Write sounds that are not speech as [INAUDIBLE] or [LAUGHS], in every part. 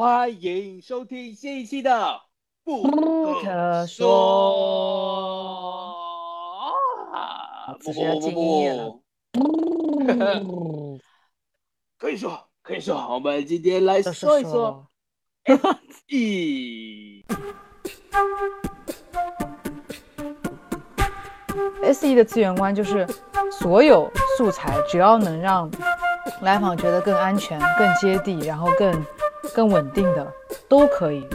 欢迎收听新一期的《不可可说！不不不不，[LAUGHS] 可以说可以说，我们今天来说说一说说 E。[LAUGHS] S E 的资源观就是所有素材只要能让来访觉得更安全、更接地，然后更更稳定的都可以。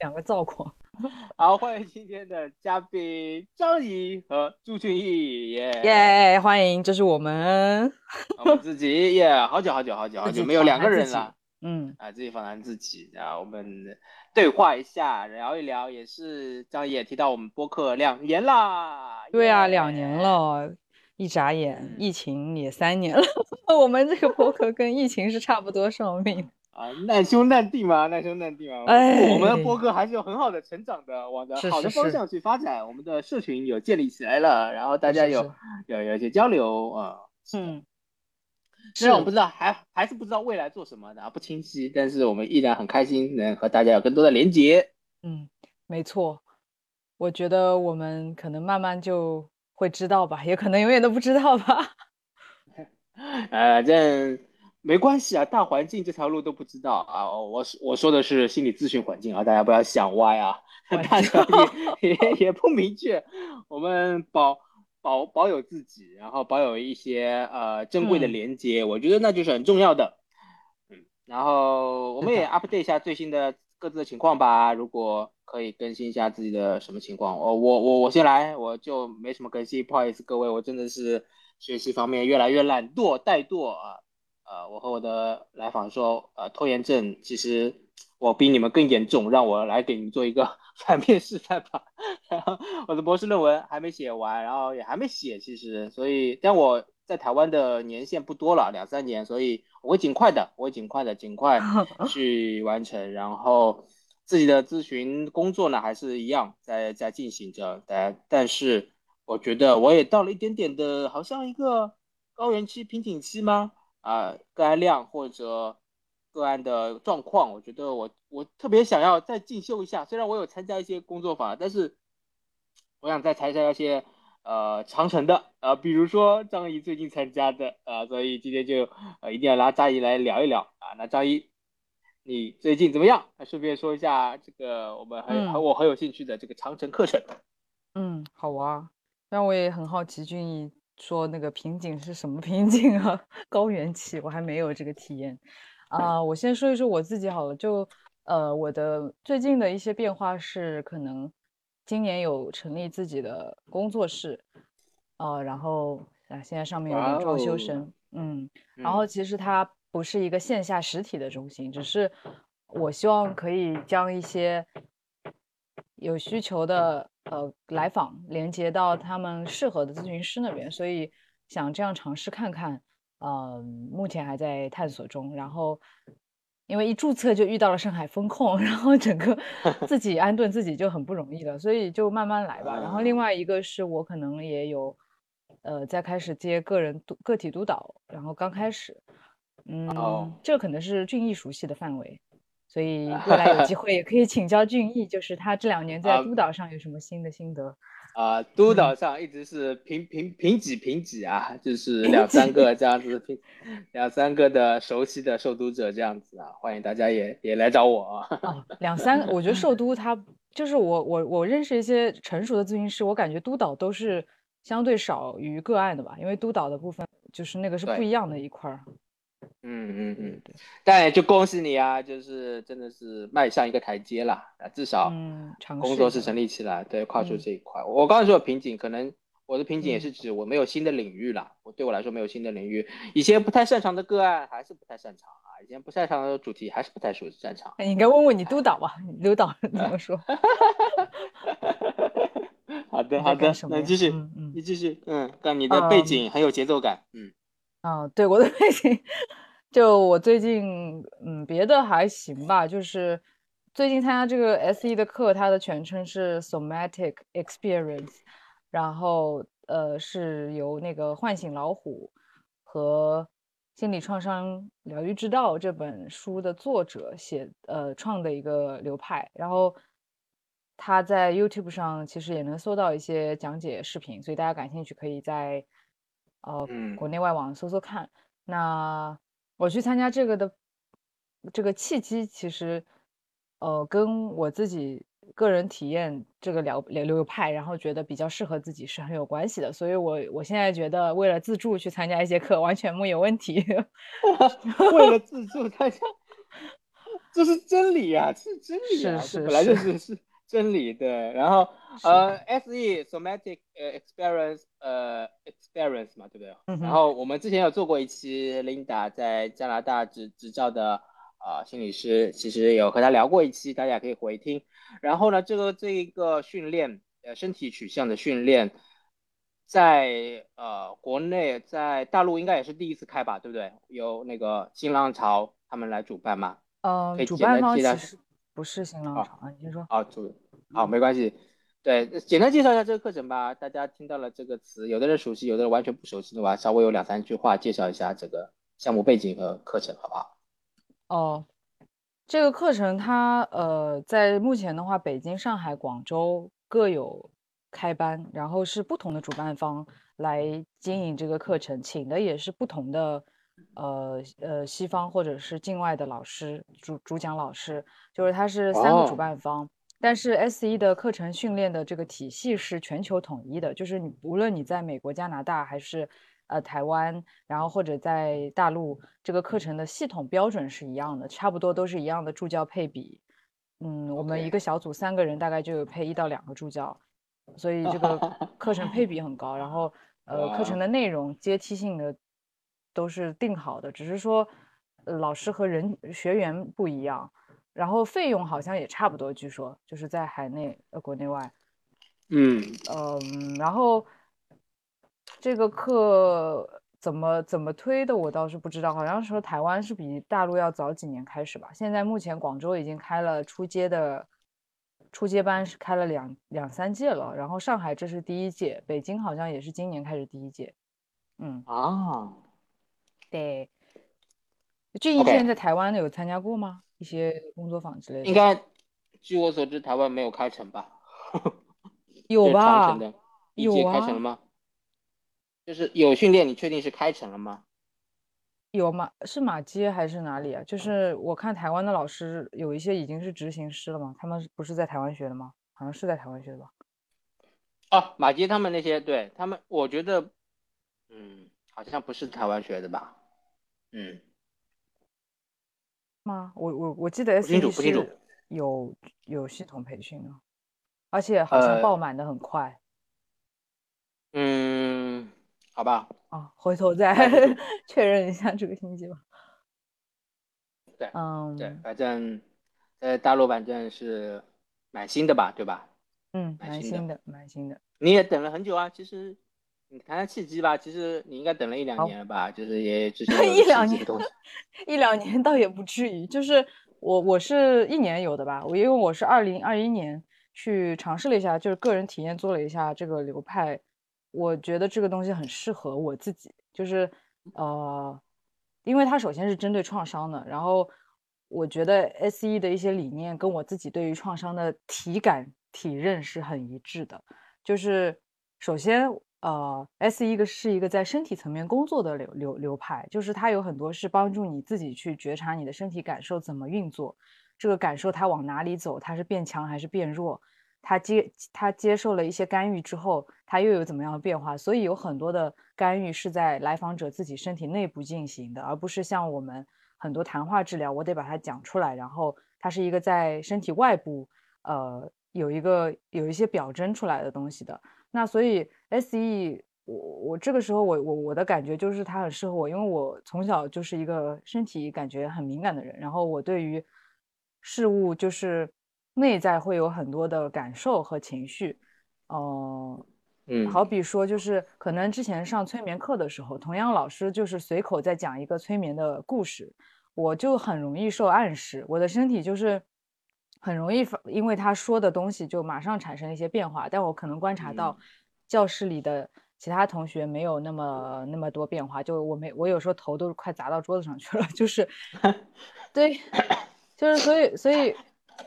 两个造狂，[LAUGHS] 好，欢迎今天的嘉宾张怡和朱俊毅，耶、耶、欢迎，这是我们，[LAUGHS] 我们自己耶好久好久好久好久没有两个人了。嗯，啊，自己访谈自己，然后我们对话一下，聊一聊，也是张怡也提到我们播客两年啦，对啊，耶两年，了，一眨眼，嗯疫情也三年了，[LAUGHS] 我们这个播客跟疫情是差不多寿命。啊，难兄难弟嘛，难兄难弟嘛，哎我们的播客还是有很好的成长的，往着好的方向去发展，我们的社群有建立起来了，然后大家有有有一些交流啊，嗯，虽然我不知道还还是不知道未来做什么的啊，不清晰，但是我们依然很开心能和大家有更多的连接。嗯，没错，我觉得我们可能慢慢就会知道吧，也可能永远都不知道吧。[LAUGHS] 呃，这没关系啊，大环境这条路都不知道啊。我我说的是心理咨询环境啊，大家不要想歪啊，大家 [LAUGHS] 也也也不明确。我们保保保有自己，然后保有一些呃珍贵的嗯连接，我觉得那就是很重要的。嗯，然后我们也 update 一下最新的各自的情况吧。如果可以更新一下自己的什么情况，我我我我先来，我就没什么更新，不好意思各位，我真的是学习方面越来越懒惰怠惰啊。呃，我和我的来访说，呃，拖延症其实我比你们更严重，让我来给你们做一个 [LAUGHS] 反面示范吧。[LAUGHS] 然后我的博士论文还没写完，然后也还没写，其实，所以，但我在台湾的年限不多了，两三年，所以我会尽快的，我会尽快的，尽快 [LAUGHS] 去完成。然后自己的咨询工作呢，还是一样在在进行着，但但是我觉得我也到了一点点的，好像一个高原期、瓶颈期吗？啊、个案量或者个案的状况，我觉得我我特别想要再进修一下。虽然我有参加一些工作坊，但是我想再参加一些呃长程的，呃，比如说张怡最近参加的，呃，所以今天就呃一定要拉张怡来聊一聊啊。那张怡，你最近怎么样？那顺便说一下这个我们很、嗯我很有兴趣的这个长城课程。嗯，好啊。那我也很好奇，俊逸说那个瓶颈是什么瓶颈啊？[LAUGHS] 高原期，我还没有这个体验。啊、我先说一说我自己好了。就呃，我的最近的一些变化是，可能今年有成立自己的工作室，呃，然后啊，现在上面有点装修生，嗯，然嗯后其实它不是一个线下实体的中心，只是我希望可以将一些有需求的呃来访连接到他们适合的咨询师那边，所以想这样尝试看看。呃，目前还在探索中。然后因为一注册就遇到了上海风控，[LAUGHS] 然后整个 [LAUGHS] 自己安顿自己就很不容易了，所以就慢慢来吧。然后另啊外一个是我可能也有呃在开始接个人督个体督导，然后刚开始，嗯，哦这可能是俊逸熟悉的范围。所以 [LAUGHS] 未来有机会也可以请教俊逸，就是他这两年在啊督导上有什么新的心得？啊、督嗯导上一直是平平平几平几啊，就是两三个这样子，平两三个的熟悉的受读者这样子啊，欢迎大家也也来找我啊。哦，两三，我觉得受督他就是我我我认识一些成熟的咨询师，我感觉督导都是相对少于个案的吧，因为督导的部分就是那个是不一样的一块儿。嗯嗯嗯，对，但也就恭喜你啊，就是真的是迈上一个台阶啦，啊，至少嗯，工作室成立起来，对，跨出嗯。这一块。我刚才说的瓶颈，可能我的瓶颈也嗯。是指我没有新的领域啦，我对我来说没有新的领域，以前不太擅长的个案还是不太擅长啊，以前不擅长的主题还是不太熟擅长。哎你应该问问你督导吧，[LAUGHS] 你督导怎么说？[LAUGHS] 好的你好的那继续，你继续，嗯，看你的背嗯景很有节奏感，嗯啊，对，我的背景，就我最近，嗯，别的还行吧，就是最近参加这个 SE 的课，它的全称是 Somatic Experience，然后呃是由那个唤醒老虎和《心理创伤疗愈之道》这本书的作者写呃创的一个流派，然后他在 YouTube 上其实也能搜到一些讲解视频，所以大家感兴趣可以在呃国内外网搜搜看。那我去参加这个的这个契机，其实呃跟我自己。个人体验这个流流流派，然后觉得比较适合自己是很有关系的，所以我我现在觉得为了自助去参加一节课完全没有问题。[LAUGHS] 为了自助参加，[LAUGHS] 这是真理啊，是真理啊，是本来就是是真理对。然后呃，S E somatic 呃 experience 呃 experience 嘛，对不对？然后我们之前有做过一期 Linda 在加拿大执执照的。啊，心理师其实有和他聊过一期，大家可以回听。然后呢，这个这一个训练，呃，身体取向的训练，在呃国内，在大陆应该也是第一次开吧，对不对？由那个新浪潮他们来主办嘛。嗯，主办方其实不是新浪潮啊，你先说。啊，主，好，没关系。对，简单介绍一下这个课程吧。大家听到了这个词，有的人熟悉，有的人完全不熟悉的话，稍微有两三句话介绍一下这个项目背景和课程，好不好？哦，这个课程它呃，在目前的话，北京、上海、广州各有开班，然后是不同的主办方来经营这个课程，请的也是不同的呃呃西方或者是境外的老师主主讲老师，就是他是三个主办方，但是 S 一的课程训练的这个体系是全球统一的，就是你无论你在美国、加拿大还是。呃，台湾，然后或者在大陆，这个课程的系统标准是一样的，差不多都是一样的助教配比。嗯，我们一个小组三个人，大概就有配一到两个助教，所以这个 [LAUGHS] 课程配比很高。然后，呃，课程的内容阶梯性的都是定好的，只是说老师和人学员不一样。然后费用好像也差不多，据说就是在海内呃国内外。嗯嗯，然后。这个课怎么怎么推的，我倒是不知道。好像说台湾是比大陆要早几年开始吧。现在目前广州已经开了初阶的初阶班，是开了两两三届了。然后上海这是第一届，北京好像也是今年开始第一届。嗯啊，对。俊逸之前在台湾有参加过吗？一些工作坊之类的？应该，据我所知，台湾没有开成吧？[LAUGHS] 有吧？有啊。开成了吗？就是有训练，你确定是开成了吗？有马是马街还是哪里啊？就是我看台湾的老师有一些已经是执行师了嘛？他们不是在台湾学的吗？好像是在台湾学的吧？哦，马街他们那些，对他们，我觉得，嗯，好像不是台湾学的吧？嗯，吗？我我我记得 S E 是有有系统培训的，而且好像爆满的很快。嗯。好吧，啊，回头再 [LAUGHS] 确认一下这个信息吧。[LAUGHS] 对，嗯，对，反正在大陆反正是蛮新的吧，对吧？嗯，蛮新的，蛮新的。你也等了很久啊，其实你谈谈契机吧。其实你应该等了一两年了吧，就是也之前 [LAUGHS] 一两年，一两年倒也不至于。就是我我是一年有的吧，我因为我是二零二一年去尝试了一下，就是个人体验做了一下这个流派。我觉得这个东西很适合我自己，就是呃，因为它首先是针对创伤的，然后我觉得 S E 的一些理念跟我自己对于创伤的体感体认是很一致的。就是首先呃，S E 一个是一个在身体层面工作的流流流派，就是它有很多是帮助你自己去觉察你的身体感受怎么运作，这个感受它往哪里走，它是变强还是变弱。它接它接受了一些干预之后，它又有怎么样的变化？所以有很多的干预是在来访者自己身体内部进行的，而不是像我们很多谈话治疗，我得把它讲出来，然后它是一个在身体外部，呃，有一个有一些表征出来的东西的。那所以 S E，我我这个时候我我我的感觉就是它很适合我，因为我从小就是一个身体感觉很敏感的人，然后我对于事物就是。内在会有很多的感受和情绪，呃，嗯，好比说，就是可能之前上催眠课的时候，同样老师就是随口在讲一个催眠的故事，我就很容易受暗示，我的身体就是很容易因为他说的东西就马上产生一些变化，但我可能观察到教室里的其他同学没有那么那么多变化，就我没我有时候头都快砸到桌子上去了，[LAUGHS] 就是 [LAUGHS] 对，[COUGHS] 就是所以所以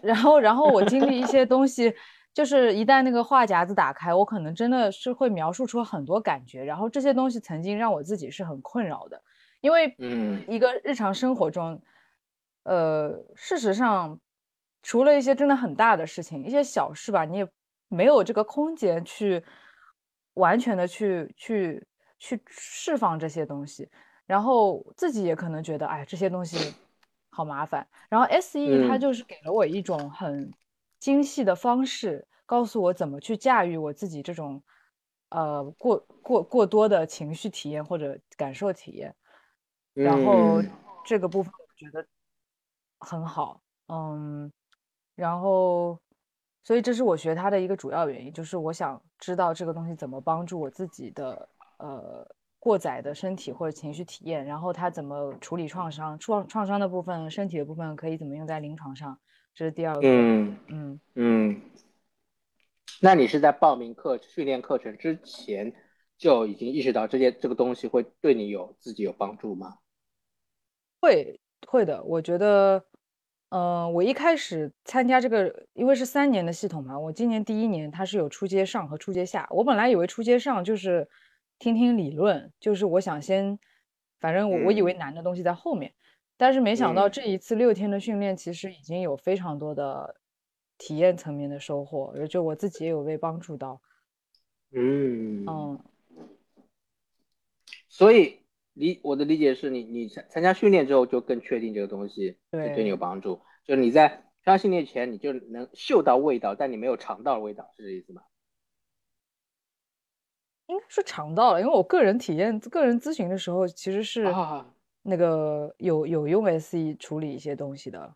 然后然后我经历一些东西，就是一旦那个话匣子打开，我可能真的是会描述出很多感觉，然后这些东西曾经让我自己是很困扰的，因为嗯。一个日常生活中，呃，事实上除了一些真的很大的事情，一些小事吧，你也没有这个空间去。完全的去去去释放这些东西，然后自己也可能觉得，哎，这些东西好麻烦。然后 S E 它就是给了我一种很精细的方式，告诉我怎么去驾驭我自己这种呃过过过多的情绪体验或者感受体验。然后这个部分我觉得很好，嗯，然后。所以这是我学它的一个主要原因，就是我想知道这个东西怎么帮助我自己的呃过载的身体或者情绪体验，然后它怎么处理创伤，创创伤的部分、身体的部分可以怎么用在临床上，这是第二个。嗯嗯嗯。那你是在报名课训练课程之前就已经意识到这些这个东西会对你有自己有帮助吗？会会的，我觉得。嗯，我一开始参加这个，因为是三年的系统嘛，我今年第一年它是有初阶上和初阶下。我本来以为初阶上就是听听理论，就是我想先，反正我我以为难的东西在后面，但是没想到这一次六天的训练其实已经有非常多的体验层面的收获，就我自己也有被帮助到。嗯嗯，所以。理我的理解是你你参参加训练之后就更确定这个东西对对你有帮助，就是你在参加训练前你就能嗅到味道，但你没有尝到味道，是这意思吗？应该是尝到了，因为我个人体验、个人咨询的时候其实是那个有有用 SE 处理一些东西的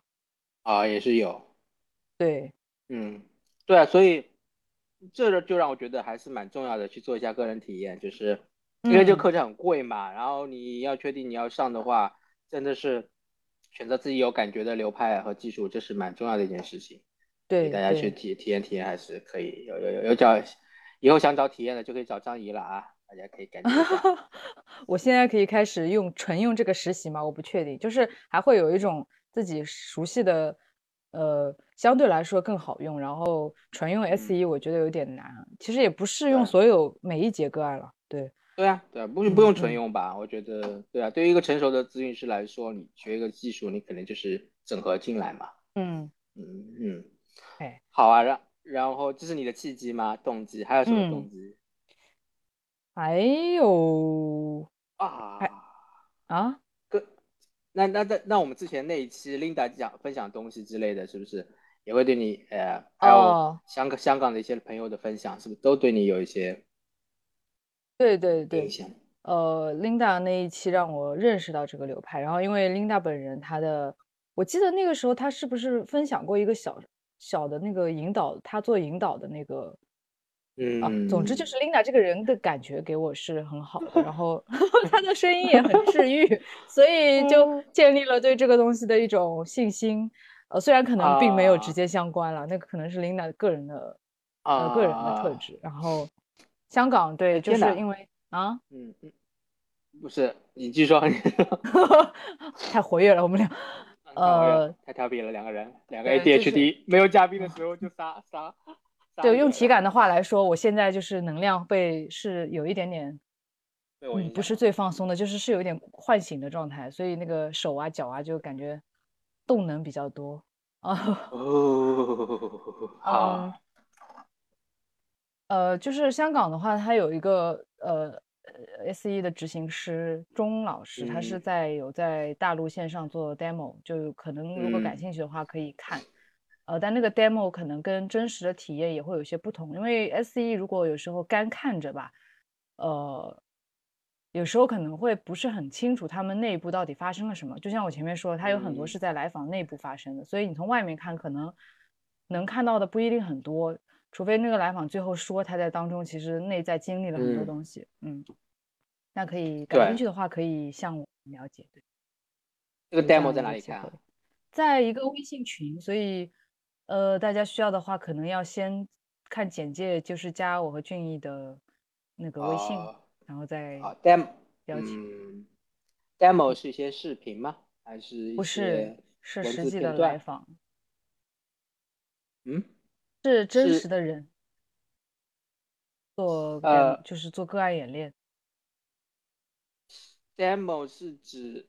啊，也是有，对，嗯，对啊，所以这就让我觉得还是蛮重要的，去做一下个人体验，就是。因为这个课程很贵嘛，然后你要确定你要上的话，真的是选择自己有感觉的流派和技术，这是蛮重要的一件事情。对，大家去体体验体验还是可以。有有有有找，以后想找体验的就可以找张怡了啊，大家可以感觉。[LAUGHS] 我现在可以开始用纯用这个实习吗？我不确定，就是还会有一种自己熟悉的，呃，相对来说更好用。然后纯用 S 一我觉得有点难，其实也不适用所有每一节个案了。对。对啊，对啊，不不用纯用吧？我觉得，对啊，对于一个成熟的咨询师来说，你学一个技术，你可能就是整合进来嘛。嗯嗯嗯，哎，好啊，然然后这是你的契机吗？动机还有什么动机？还有啊啊，个那那那那我们之前那一期 Linda 讲分享东西之类的，是不是也会对你呃，还有香港香港的一些朋友的分享，是不是都对你有一些？对对对，呃，Linda 那一期让我认识到这个流派，然后因为 Linda 本人，她的，我记得那个时候她是不是分享过一个小小的那个引导，她做引导的那个，嗯啊，总之就。是 Linda 这个人的感觉给我是很好的，然后 [LAUGHS] [LAUGHS] 她的声音也很治愈，所以就建立了对这个东西的一种信心，呃，虽然可能并没有直接相关了，那个可能是 Linda 个人的呃个人的特质，然后。香港对，就是因为啊，嗯嗯，不是你继续说，[LAUGHS] 太活跃了，我们俩，呃，太调皮了，两个人，两个 ADHD，没有嘉宾的时候就撒撒。对，用体感的话来说，我现在就是能量被是有一点点，嗯，不是最放松的，就是是有一点唤醒的状态，所以那个手啊脚啊就感觉动能比较多啊。[LAUGHS] 哦，好。呃，就是香港的话，它有一个呃，S E 的执行师钟老师，他是在有在大陆线上做 demo，就可能如果感兴趣的话可以看。呃，但那个 demo 可能跟真实的体验也会有些不同，因为 S E 如果有时候干看着吧，呃，有时候可能会不是很清楚他们内部到底发生了什么。就像我前面说，它有很多是在来访内部发生的，所以你从外面看可能能看到的不一定很多。除非那个来访最后说他在当中其实内在经历了很多东西，嗯，那可以感兴趣的话可以向我了解。对，这个 demo 在哪里看？在一个微信群，所以呃大家需要的话可能要先看简介，就是加我和俊逸的那个微信，啊然后再啊，demo，邀请。嗯，demo 是一些视频吗？还是不是是实际的？来访，嗯，是真实的人做呃就是做个案演练。demo 是指，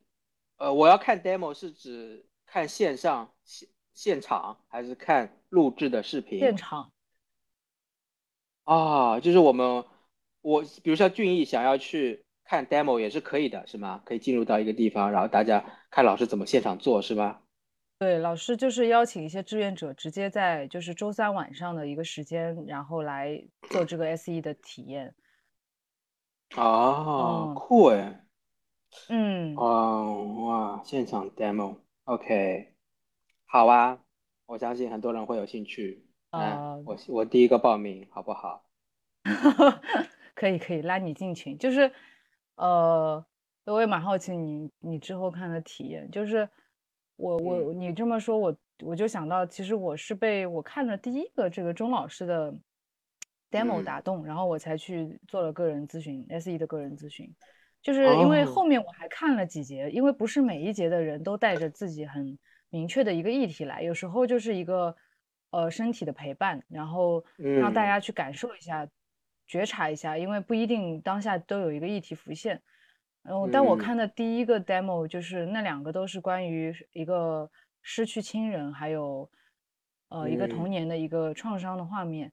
呃，我要看 demo 是指看线上现现场还是看录制的视频？现场啊，就是我们我比如说俊逸想要去看 demo 也是可以的，是吗？可以进入到一个地方，然后大家看老师怎么现场做，是吧？对，老师就是邀请一些志愿者，直接在就是周三晚上的一个时间，然后来做这个 [CLEARS THROAT] SE 的体验。哦，嗯酷哎，嗯，哦，哇，现场 demo，OK，好啊，我相信很多人会有兴趣。那呃我我第一个报名，好不好？[LAUGHS] 可以可以拉你进群，就是呃，我也蛮好奇你你之后看的体验，就是我我你这么说，我我就想到，其实我是被我看了第一个这个钟老师的 demo 嗯打动，然后我才去做了个人咨询，SE 的个人咨询，就是因为哦后面我还看了几节，因为不是每一节的人都带着自己很明确的一个议题来，有时候就是一个呃身体的陪伴，然后让大嗯家去感受一下。觉察一下，因为不一定当下都有一个议题浮现。然后，但我嗯。看的第一个 demo 就是那两个都是关于一个失去亲人，还有呃一个童嗯。年的一个创伤的画面。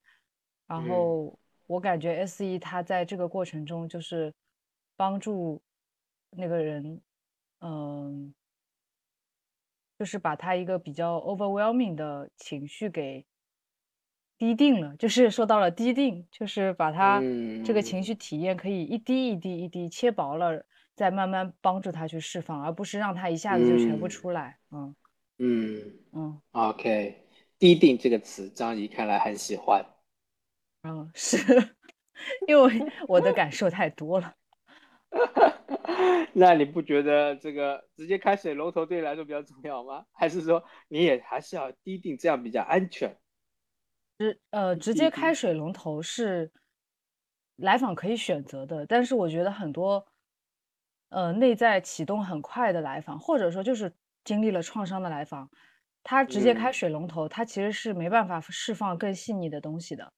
然嗯。后我感觉 SE 它在这个过程中就是帮助那个人，嗯、就是把他一个比较 overwhelming 的情绪给滴定了，就是说到了滴定，就是把他这个情嗯。绪体验可以一滴一滴一滴切薄了，再慢慢帮助他去释放，而不是让他一下子就全部嗯出来。嗯嗯嗯，OK，低定这个词，张怡看来很喜欢。嗯，是 [LAUGHS] 因为我的感受太多了。[LAUGHS] 那你不觉得这个直接开水龙头对你来说比较重要吗？还是说你也还是要低定，这样比较安全？直呃，直接开水龙头是来访可以选择的，但是我觉得很多呃内在启动很快的来访，或者说就是经历了创伤的来访，他直接开嗯水龙头，他其实是没办法释放更细腻的东西的。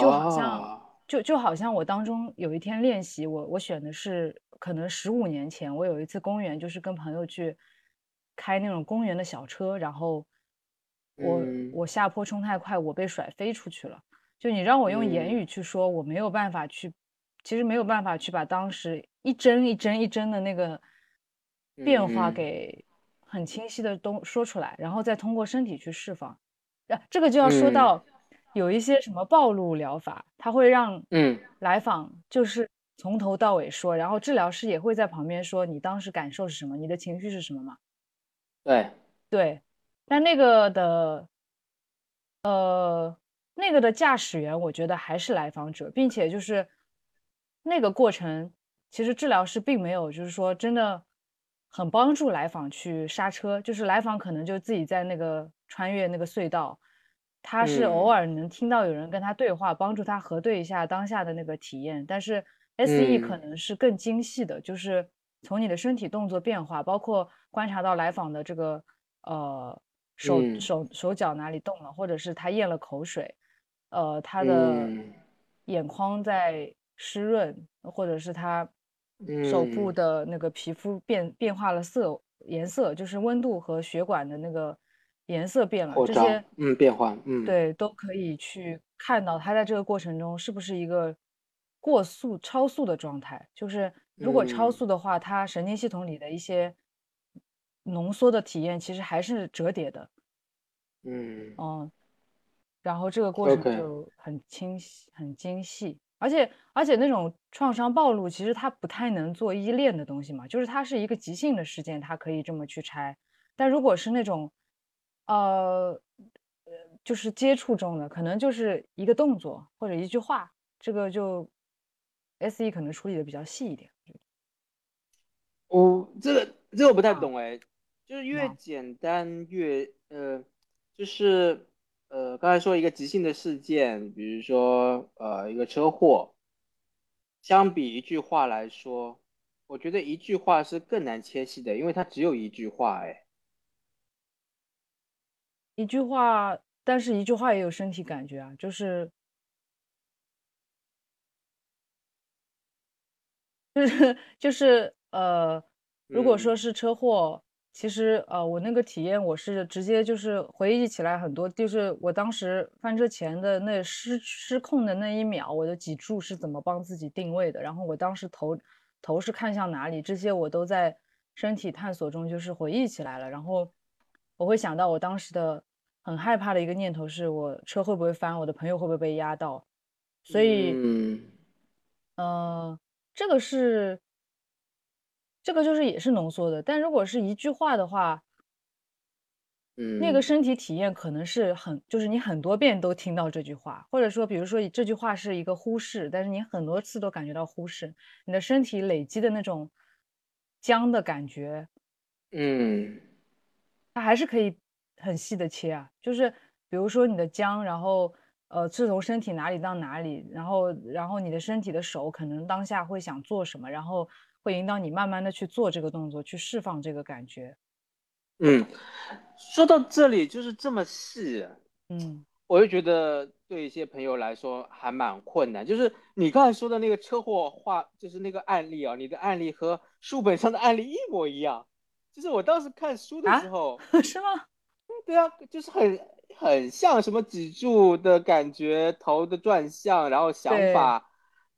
就好像哦，就就好像我当中有一天练习，我我选的是可能十五年前，我有一次公园，就是跟朋友去开那种公园的小车，然后我嗯我下坡冲太快，我被甩飞出去了。就你让我用言嗯语去说，我没有办法去，其实没有办法去把当时一帧一帧一帧的那个变化嗯给很清晰的东说出来，然后再通过身体去释放。啊，这个就要说嗯到有一些什么暴露疗法，它会让嗯来访就是从头到尾说，然后治疗师也会在旁边说你当时感受是什么，你的情绪是什么嘛？对，对，但那个的，呃，那个的驾驶员，我觉得还是来访者，并且就是那个过程，其实治疗师并没有就是说真的很帮助来访去刹车，就是来访可能就自己在那个穿越那个隧道，他是偶嗯。尔能听到有人跟他对话，帮助他核对一下当下的那个体验，但是 SE 可嗯。能是更精细的，就是从你的身体动作变化，包括观察到来访的这个呃手嗯。手手脚哪里动了，或者是他咽了口水，呃，他的嗯。眼眶在湿润，或者是他手部。嗯的那个皮肤变变化了色颜色，就是温度和血管的那个颜色变了，这些嗯变化嗯。对都可以去看到他在这个过程中是不是一个过速、超速的状态。就是如果超嗯。速的话，他神经系统里的一些浓缩的体验其实还是折叠的。嗯。嗯，然后这个过程就很清晰、很精细，而且而且那种创伤暴露，其实它不太能做依恋的东西嘛，就是它是一个即兴的事件，它可以这么去拆。但如果是那种，呃，呃，就是接触中的，可能就是一个动作或者一句话，这个就 SE 可能处理的比较细一点。我这个这个我不太啊懂哎，就是越啊简单越呃，就是呃，刚才说一个即兴的事件，比如说呃一个车祸，相比一句话来说，我觉得一句话是更难切细的，因为它只有一句话。哎，一句话，但是一句话也有身体感觉啊，就是，[LAUGHS] 就是就是呃，如果说是车祸。其实，呃，我那个体验，我是直接就是回忆起来很多，就是我当时翻车前的那失失控的那一秒，我的脊柱是怎么帮自己定位的，然后我当时头头是看向哪里，这些我都在身体探索中就是回忆起来了。然后我会想到我当时的很害怕的一个念头是我车会不会翻，我的朋友会不会被压到，所以，嗯，这个是。这个就是也是浓缩的，但如果是一句话的话，嗯，那个身体体验可能是很，就是你很多遍都听到这句话，或者说，比如说这句话是一个忽视，但是你很多次都感觉到忽视，你的身体累积的那种僵的感觉，嗯，它还是可以很细的切啊，就是比如说你的僵，然后呃是从身体哪里到哪里，然后然后你的身体的手可能当下会想做什么，然后。会引导你慢慢的去做这个动作，去释放这个感觉。嗯，说到这里就是这么细，嗯，我就觉得对一些朋友来说还蛮困难。就是你刚才说的那个车祸话，就是那个案例啊，你的案例和书本上的案例一模一样。就是我当时看书的时候，[LAUGHS] 是吗？[LAUGHS] 对啊，就是很很像什么脊柱的感觉，头的转向，然后想法。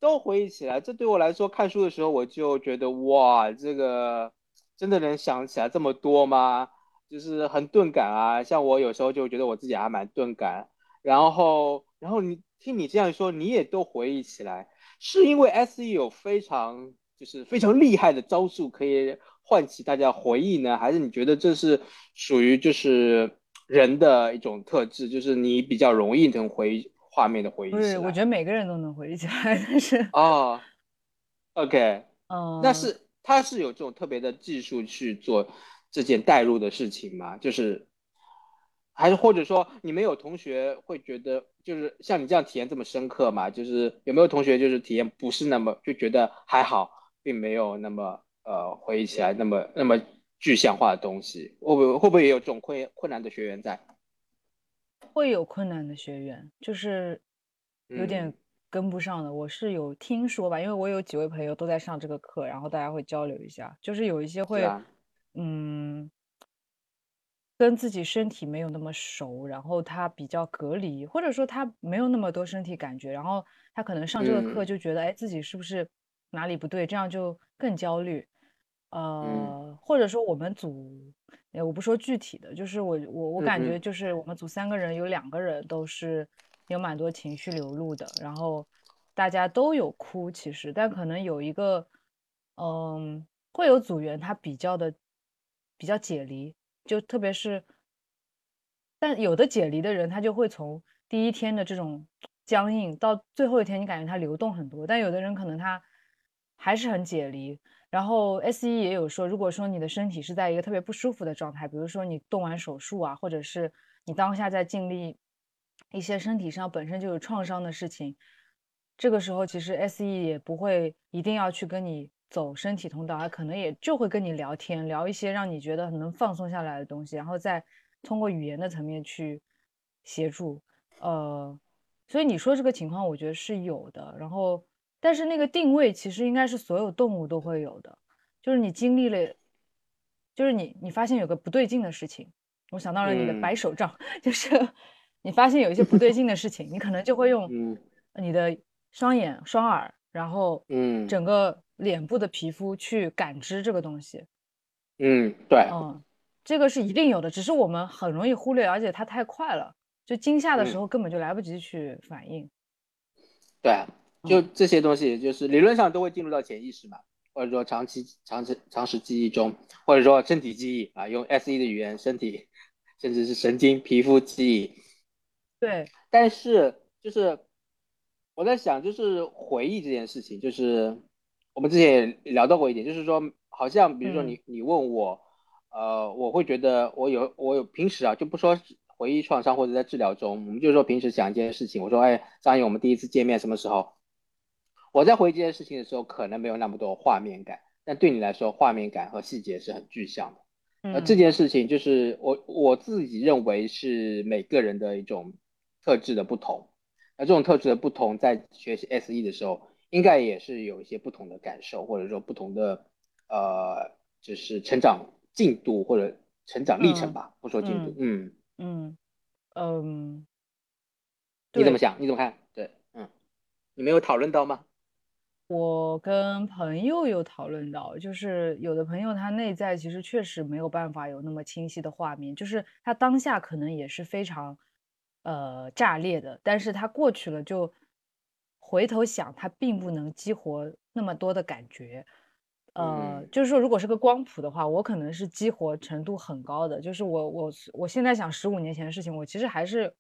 都回忆起来，这对我来说，看书的时候我就觉得哇，这个真的能想起来这么多吗？就是很钝感啊。像我有时候就觉得我自己还蛮钝感。然后，然后你听你这样说，你也都回忆起来，是因为 S E 有非常就是非常厉害的招数可以唤起大家回忆呢，还是你觉得这是属于就是人的一种特质，就是你比较容易能回？画面的回忆，不是，我觉得每个人都能回忆起来，但是哦，OK，嗯，那是他是有这种特别的技术去做这件代入的事情吗？就是还是或者说你们有同学会觉得，就是像你这样体验这么深刻吗？就是有没有同学就是体验不是那么就觉得还好，并没有那么呃回忆起来那么那么具象化的东西？会不会会不会也有这种困困难的学员在？会有困难的学员，就是有点跟不上的。我是有听说吧，因为我有几位朋友都在上这个课，然后大家会交流一下。就是有一些会，嗯，跟自己身体没有那么熟，然后他比较隔离，或者说他没有那么多身体感觉，然后他可能上这个课就觉得，哎，自己是不是哪里不对，这样就更焦虑。呃，或者说我们组。哎，我不说具体的，就是我我我感觉就是我们组三个人有两个人都是有蛮多情绪流露的，然后大家都有哭，其实，但可能有一个，嗯，会有组员他比较的比较解离，就特别是，但有的解离的人他就会从第一天的这种僵硬到最后一天，你感觉他流动很多，但有的人可能他还是很解离。然后 S E 也有说，如果说你的身体是在一个特别不舒服的状态，比如说你动完手术啊，或者是你当下在经历一些身体上本身就有创伤的事情，这个时候其实 S E 也不会一定要去跟你走身体通道，而可能也就会跟你聊天，聊一些让你觉得能放松下来的东西，然后再通过语言的层面去协助。呃，所以你说这个情况，我觉得是有的。然后。但是那个定位其实应该是所有动物都会有的，就是你经历了，就是你你发现有个不对劲的事情，我想到了你的白手杖，[LAUGHS] 就是你发现有一些不对劲的事情，你可能就会用 [LAUGHS] 你的双眼、双耳，然后嗯，整个脸部的皮肤去感知这个东西。嗯，对，嗯，这个是一定有的，只是我们很容易忽略，而且它太快了，就惊吓的时候根本就来不及去反应。对。就这些东西，就是理论上都会进入到潜意识嘛，或者说长期、长时、长时记忆中，或者说身体记忆啊，用 S E 的语言，身体甚至是神经、皮肤记忆。对。但是就是我在想，就是回忆这件事情，就是我们之前也聊到过一点，就是说，好像比如说你你问我，呃，我会觉得我有我有平时啊，就不说回忆创伤或者在治疗中，我们就说平时想一件事情，我说，哎，张颖，我们第一次见面什么时候？我在回忆这件事情的时候，可能没有那么多画面感，但对你来说，画面感和细节是很具象的。呃，这件事情就是我我自己认为是每个人的一种特质的不同。那这种特质的不同，在学习 SE 的时候，应该也是有一些不同的感受，或者说不同的呃，就是成长进度或者成长历程吧。不说进度，嗯嗯嗯，你怎么想？你怎么看？对，嗯，你没有讨论到吗？我跟朋友有讨论到，就是有的朋友他内在其实确实没有办法有那么清晰的画面，就是他当下可能也是非常，呃炸裂的，但是他过去了就回头想，他并不能激活那么多的感觉，呃，就是说如果是个光谱的话，我可能是激活程度很高的，就是我我我现在想十五年前的事情，我其实还是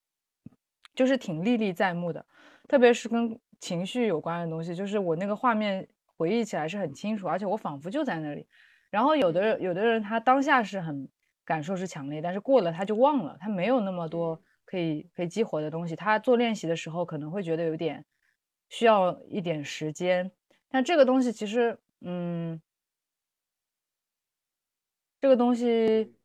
就是挺历历在目的，特别是跟。情绪有关的东西，就是我那个画面回忆起来是很清楚，而且我仿佛就在那里。然后有的人有的人他当下是很感受是强烈，但是过了他就忘了，他没有那么多可以可以激活的东西。他做练习的时候可能会觉得有点需要一点时间，但这个东西其实，嗯，这个东西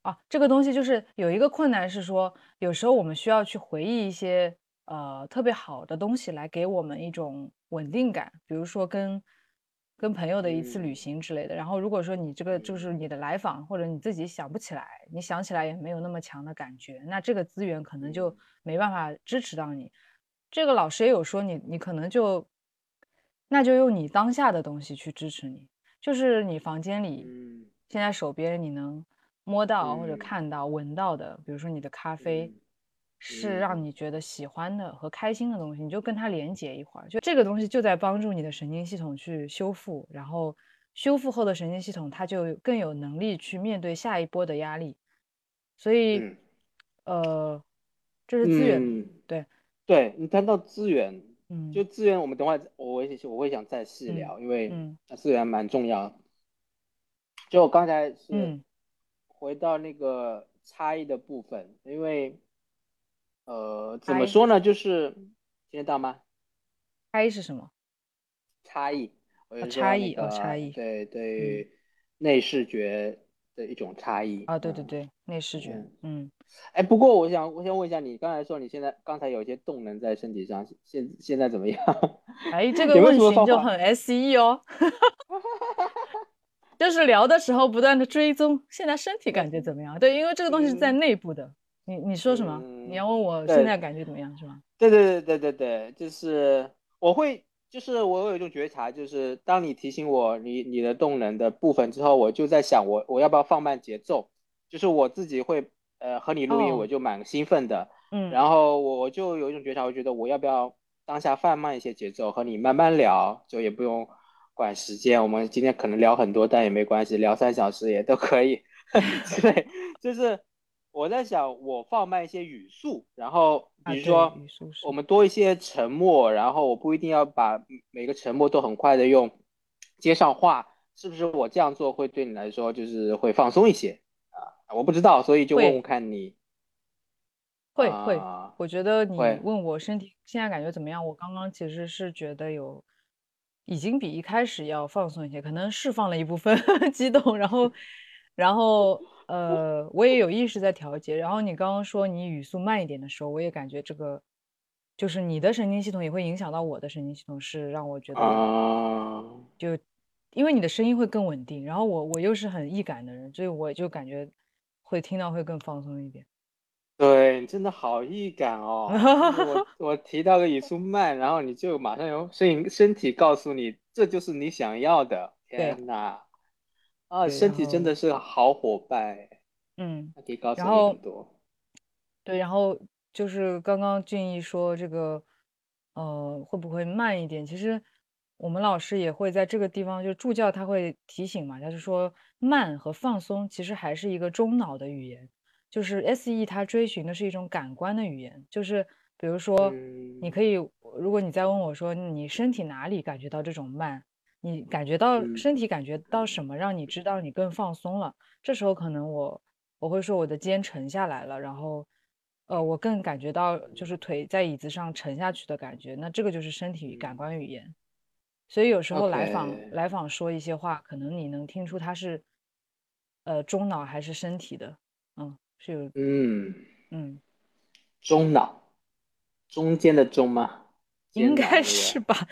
啊，这个东西就是有一个困难是说，有时候我们需要去回忆一些。呃，特别好的东西来给我们一种稳定感，比如说跟跟朋友的一次旅行之类的。然后如果说你这个就是你的来访，或者你自己想不起来，你想起来也没有那么强的感觉，那这个资源可能就没办法支持到你。这个老师也有说，你你可能就那就用你当下的东西去支持你，就是你房间里现在手边你能摸到或者看到、闻到的，比如说你的咖啡。是让你觉得喜欢的和开心的东西，你就跟它连接一会儿，就这个东西就在帮助你的神经系统去修复，然后修复后的神经系统它就更有能力去面对下一波的压力。所以，呃，这是资源，对，对你谈到资源，嗯，就资源，我们等会我会我会想再细聊，因为资源蛮重要。就我刚才是回到那个差异的部分，因为。呃，怎么说呢？就是听得到吗？差异是什么？差异，差异哦，差异，对对，内视觉的一种差异啊，对对对，内视觉，嗯，哎，不过我想，我想问一下，你刚才说你现在刚才有一些动能在身体上，现现在怎么样？[LAUGHS] 哎，这个问题就很 S E 哦，[LAUGHS] 就是聊的时候不断的追踪，现在身体感觉怎么样？对，因为这个东西是在内部的。你你说什么？你要问我现在感觉怎么样是吗？对对对对对对，就是我会，就是我有一种觉察，就是当你提醒我你你的动能的部分之后，我就在想我我要不要放慢节奏，就是我自己会呃和你录音，我就蛮兴奋的，嗯，然后我我就有一种觉察，我觉得我要不要当下放慢一些节奏和你慢慢聊，就也不用管时间，我们今天可能聊很多，但也没关系，聊三小时也都可以，[LAUGHS] 对，就是。我在想，我放慢一些语速，然后比如说我们多一些沉默，然后我不一定要把每个沉默都很快的用接上话，是不是我这样做会对你来说就是会放松一些啊？我不知道，所以就问问看你。会会，我觉得你问我身体现在感觉怎么样，我刚刚其实是觉得有已经比一开始要放松一些，可能释放了一部分 [LAUGHS] 激动，然后然后。呃，我也有意识在调节。然后你刚刚说你语速慢一点的时候，我也感觉这个就是你的神经系统也会影响到我的神经系统，是让我觉得就因为你的声音会更稳定。然后我我又是很易感的人，所以我就感觉会听到会更放松一点。对，真的好易感哦！我 [LAUGHS] 我提到个语速慢，然后你就马上用声音身体告诉你，这就是你想要的。天哪！啊，身体真的是好伙伴，嗯，可以告诉你很多。对，然后就是刚刚俊逸说这个，呃，会不会慢一点？其实我们老师也会在这个地方，就助教他会提醒嘛，他就说慢和放松其实还是一个中脑的语言，就是 S E 它追寻的是一种感官的语言，就是比如说你可以，如果你再问我说你身体哪里感觉到这种慢？你感觉到身体感觉到什么，让你知道你更放松了？这时候可能我我会说我的肩沉下来了，然后，呃，我更感觉到就是腿在椅子上沉下去的感觉。那这个就是身体感官语言。所以有时候来访来访说一些话，可能你能听出他是呃中脑还是身体的，嗯，是有嗯，嗯，中脑，中间的中吗？应该是吧，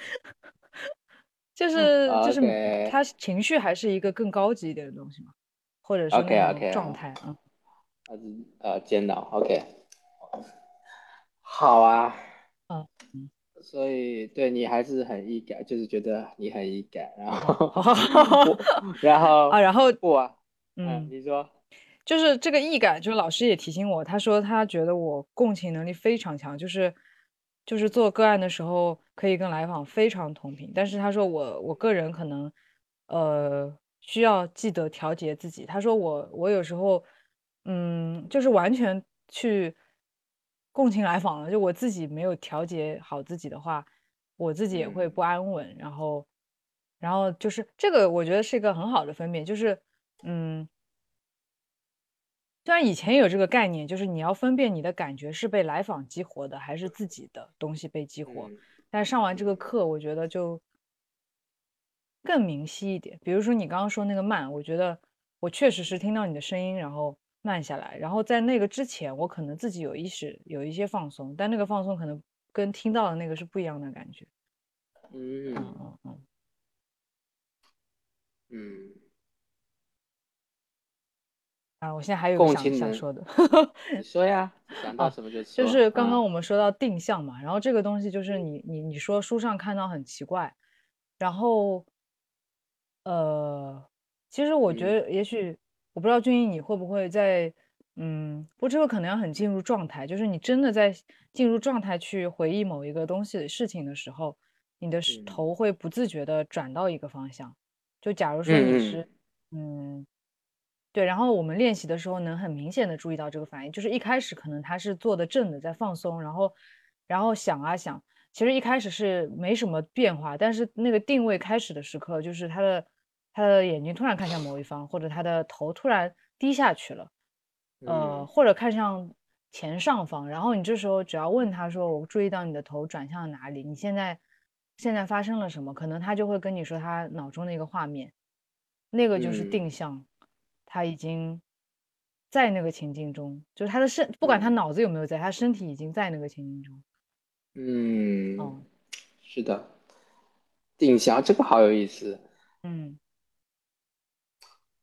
就是就是他情绪还是一个更高级一点的东西嘛，或者是那种 OK 状态，啊，还是呃煎脑，OK，好啊，嗯嗯，所以对你还是很易感，就是觉得你很易感，然后 [LAUGHS] 然后啊，然后不啊，嗯嗯，，你说，就是这个易感，就是老师也提醒我，他说他觉得我共情能力非常强，就是就是做个案的时候可以跟来访非常同频，但是他说我我个人可能呃需要记得调节自己，他说我我有时候嗯就是完全去共情来访了，就我自己没有调节好自己的话，我自己也会嗯不安稳，然后然后就是这个我觉得是一个很好的分辨，就是嗯。虽然以前有这个概念，就是你要分辨你的感觉是被来访激活的，还是自己的东西被激活。嗯但是上完这个课，我觉得就更明晰一点。比如说你刚刚说那个慢，我觉得我确实是听到你的声音，然后慢下来。然后在那个之前，我可能自己有意识有一些放松，但那个放松可能跟听到的那个是不一样的感觉。嗯嗯嗯嗯。嗯，啊，我现在还有个想想说的。你 [LAUGHS] 说呀，想到哦什么就说，就是刚刚啊我们说到定向嘛，然后这个东西就是你你你说书上看到很奇怪，然后呃，其实我觉嗯得也许我不知道俊逸你会不会在嗯，不过这个可能要很进入状态，就是你真的在进入状态去回忆某一个东西事情的时候，你的头会不自觉的转到一个方向。就假如说你嗯是嗯对，然后我们练习的时候能很明显的注意到这个反应，就是一开始可能他是坐的正的，在放松，然后然后想啊想，其实一开始是没什么变化，但是那个定位开始的时刻，就是他的他的眼睛突然看向某一方，或者他的头突然低下去了，呃，嗯或者看向前上方，然后你这时候只要问他说：“我注意到你的头转向了哪里？你现在现在发生了什么？”可能他就会跟你说他脑中的一个画面，那个就是定嗯向，他已经在那个情境中，就是他的身，不管他嗯脑子有没有在，他身体已经在那个情境中。嗯，哦，是的，定向这个好有意思。嗯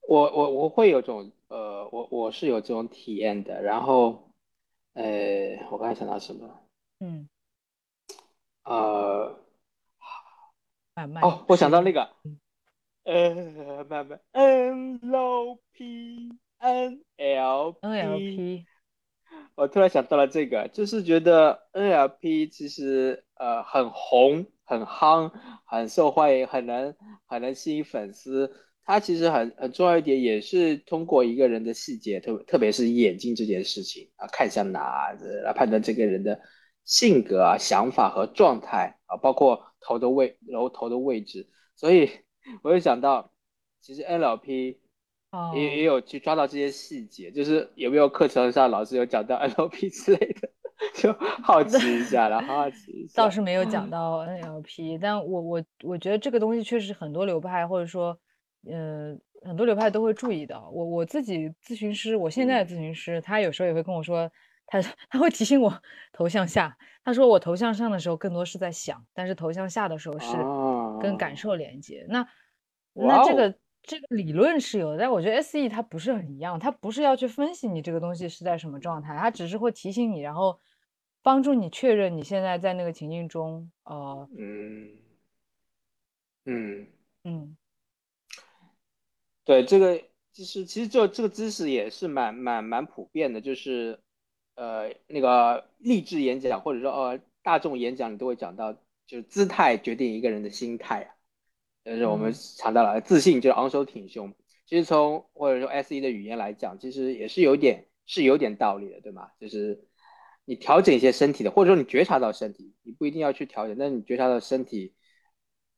我我我会有种呃，我我是有这种体验的。然后，呃，我刚才想到什么？嗯，呃，慢慢哦，我想到那个，个，嗯呃，慢慢，N L P N L P，NLP，我突然想到了这个，就是觉得 NLP 其实呃很红、很夯、很受欢迎、很能很能吸引粉丝。它其实很很重要一点，也是通过一个人的细节，特特别是眼睛这件事情啊，看向哪来判断这个人的性格啊、想法和状态啊，包括头的位、然头的位置。所以我就想到，其实 NLP 哦，也也有去抓到这些细节，就是有没有课程上老师有讲到 [LAUGHS] NLP 之类的，就好奇一下，然后好奇一下。倒是没有讲到 NLP，但我我我觉得这个东西确实很多流派或者说，呃，很多流派都会注意到。我我自己咨询师，我现在的咨询师，他有时候也会跟我说，他他会提醒我头向下。他说我头向上的时候更多是在想，但是头向下的时候是跟感哦受连接。那那这个这个理论是有的，但我觉得 SE 它不是很一样，它不是要去分析你这个东西是在什么状态，它只是会提醒你，然后帮助你确认你现在在那个情境中，呃，嗯嗯，嗯。对，这个就是其实就这个知识也是蛮蛮蛮普遍的，就是呃那个励志演讲或者说呃大众演讲，你都会讲到，就是姿态决定一个人的心态啊。就是我们嗯谈到了自信，就是昂首挺胸。其实从或者说 S E 的语言来讲，其实也是有点是有点道理的，对吗？就是你调整一些身体的，或者说你觉察到身体，你不一定要去调整，但是你觉察到身体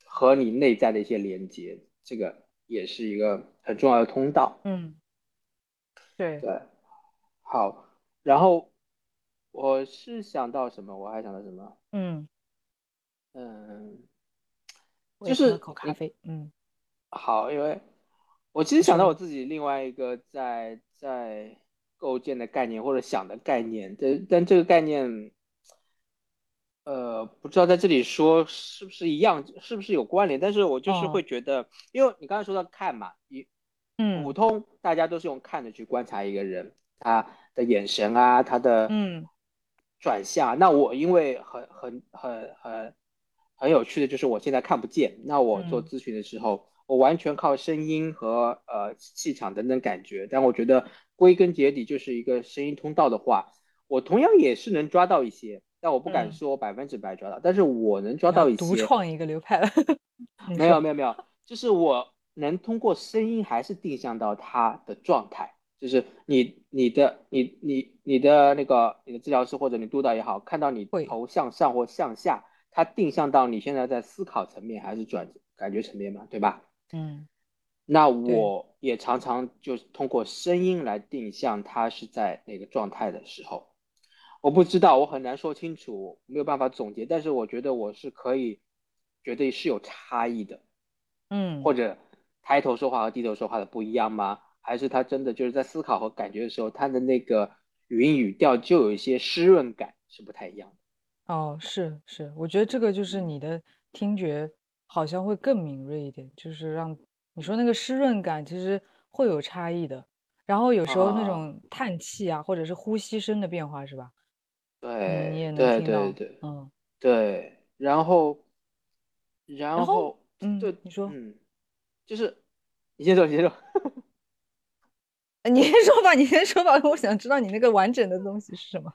和你内在的一些连接，这个也是一个很重要的通道。嗯，对，对，好，然后我是想到什么？我还想到什么？嗯嗯，就是口咖啡，嗯，好，因为我其实想到我自己另外一个在在构建的概念或者想的概念，但但这个概念，呃，不知道在这里说是不是一样，是不是有关联？但是我就是会觉得，因为你刚才说到看嘛，你嗯，普通大家都是用看的去观察一个人，他的眼神啊，他的嗯转向。那我因为很很很很。很有趣的就是我现在看不见，那我做咨询的时候，我完全靠声音和呃气场等等感觉。但我觉得归根结底就是一个声音通道的话，我同样也是能抓到一些，但我不敢说百分之百抓到，但是我能抓到一些。独创一个流派了。[LAUGHS] 没有没有没有，就是我能通过声音还是定向到他的状态，就是你你的你你你的那个你的治疗师或者你督导也好，看到你头向上或向下。它定向到你现在在思考层面还是转感觉层面嘛，对吧？嗯，那我也常常就通过声音来定向他是在哪个状态的时候，我不知道，我很难说清楚，没有办法总结，但是我觉得我是可以，觉得是有差异的，嗯，或者抬头说话和低头说话的不一样吗？还是他真的就是在思考和感觉的时候，他的那个语音语调就有一些湿润感，是不太一样的。哦，是是，我觉得这个就是你的听觉好像会更敏锐一点，就是让你说那个湿润感其实会有差异的。然后有时候那种叹气啊，或者是呼吸声的变化，是吧？对，你也能听到。对对对，嗯，对。然后，然后，嗯，对，你说，嗯，就是你先说，你先说。[LAUGHS] 你先说吧，你先说吧，我想知道你那个完整的东西是什么。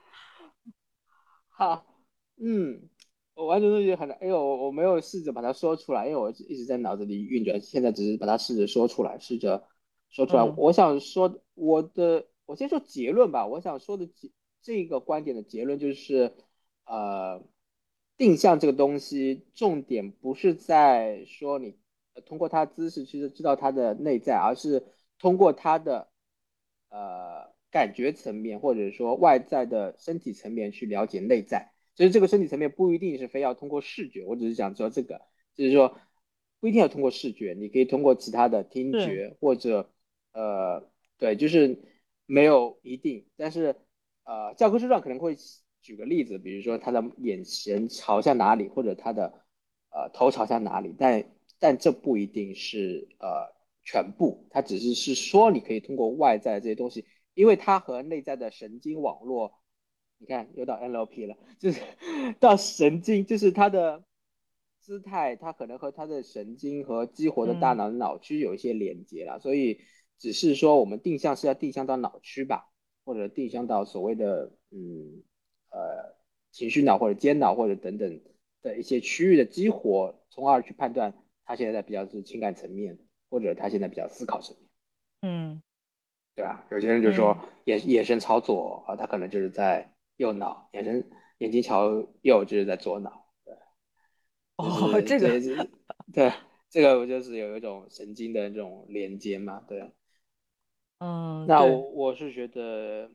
好。[LAUGHS] 嗯，我完全都觉得很难。哎呦，我我没有试着把它说出来，因为我一直在脑子里运转。现在只是把它试着说出来，试着说出来。我想说我的，我先说结论吧。我想说的结这个观点的结论就是，呃，定向这个东西，重点不是在说你通过他姿势去知道他的内在，而是通过他的呃感觉层面或者说外在的身体层面去了解内在。其实这个身体层面不一定是非要通过视觉，我只是想说这个，就是说不一定要通过视觉，你可以通过其他的听觉或者呃，对，就是没有一定，但是呃，教科书上可能会举个例子，比如说他的眼神朝向哪里，或者他的呃头朝向哪里，但但这不一定是呃全部，它只是是说你可以通过外在这些东西，因为它和内在的神经网络。你看，又到 NLP 了，就是 [LAUGHS] 到神经，就是他的姿态，他可能和他的神经和激活的大脑的脑区有一些连接了，所以只是说我们定向是要定向到脑区吧，或者定向到所谓的嗯呃情绪脑或者间脑或者等等的一些区域的激活，从而去判断他现在在比较是情感层面，或者他现在比较思考层面，嗯，对吧？有些人就说眼眼神朝左啊，他可能就是在。右脑眼神眼睛朝右就是在左脑，对，哦，这个对，这个不就是有一种神经的这种连接嘛，对，嗯，那我我是觉得，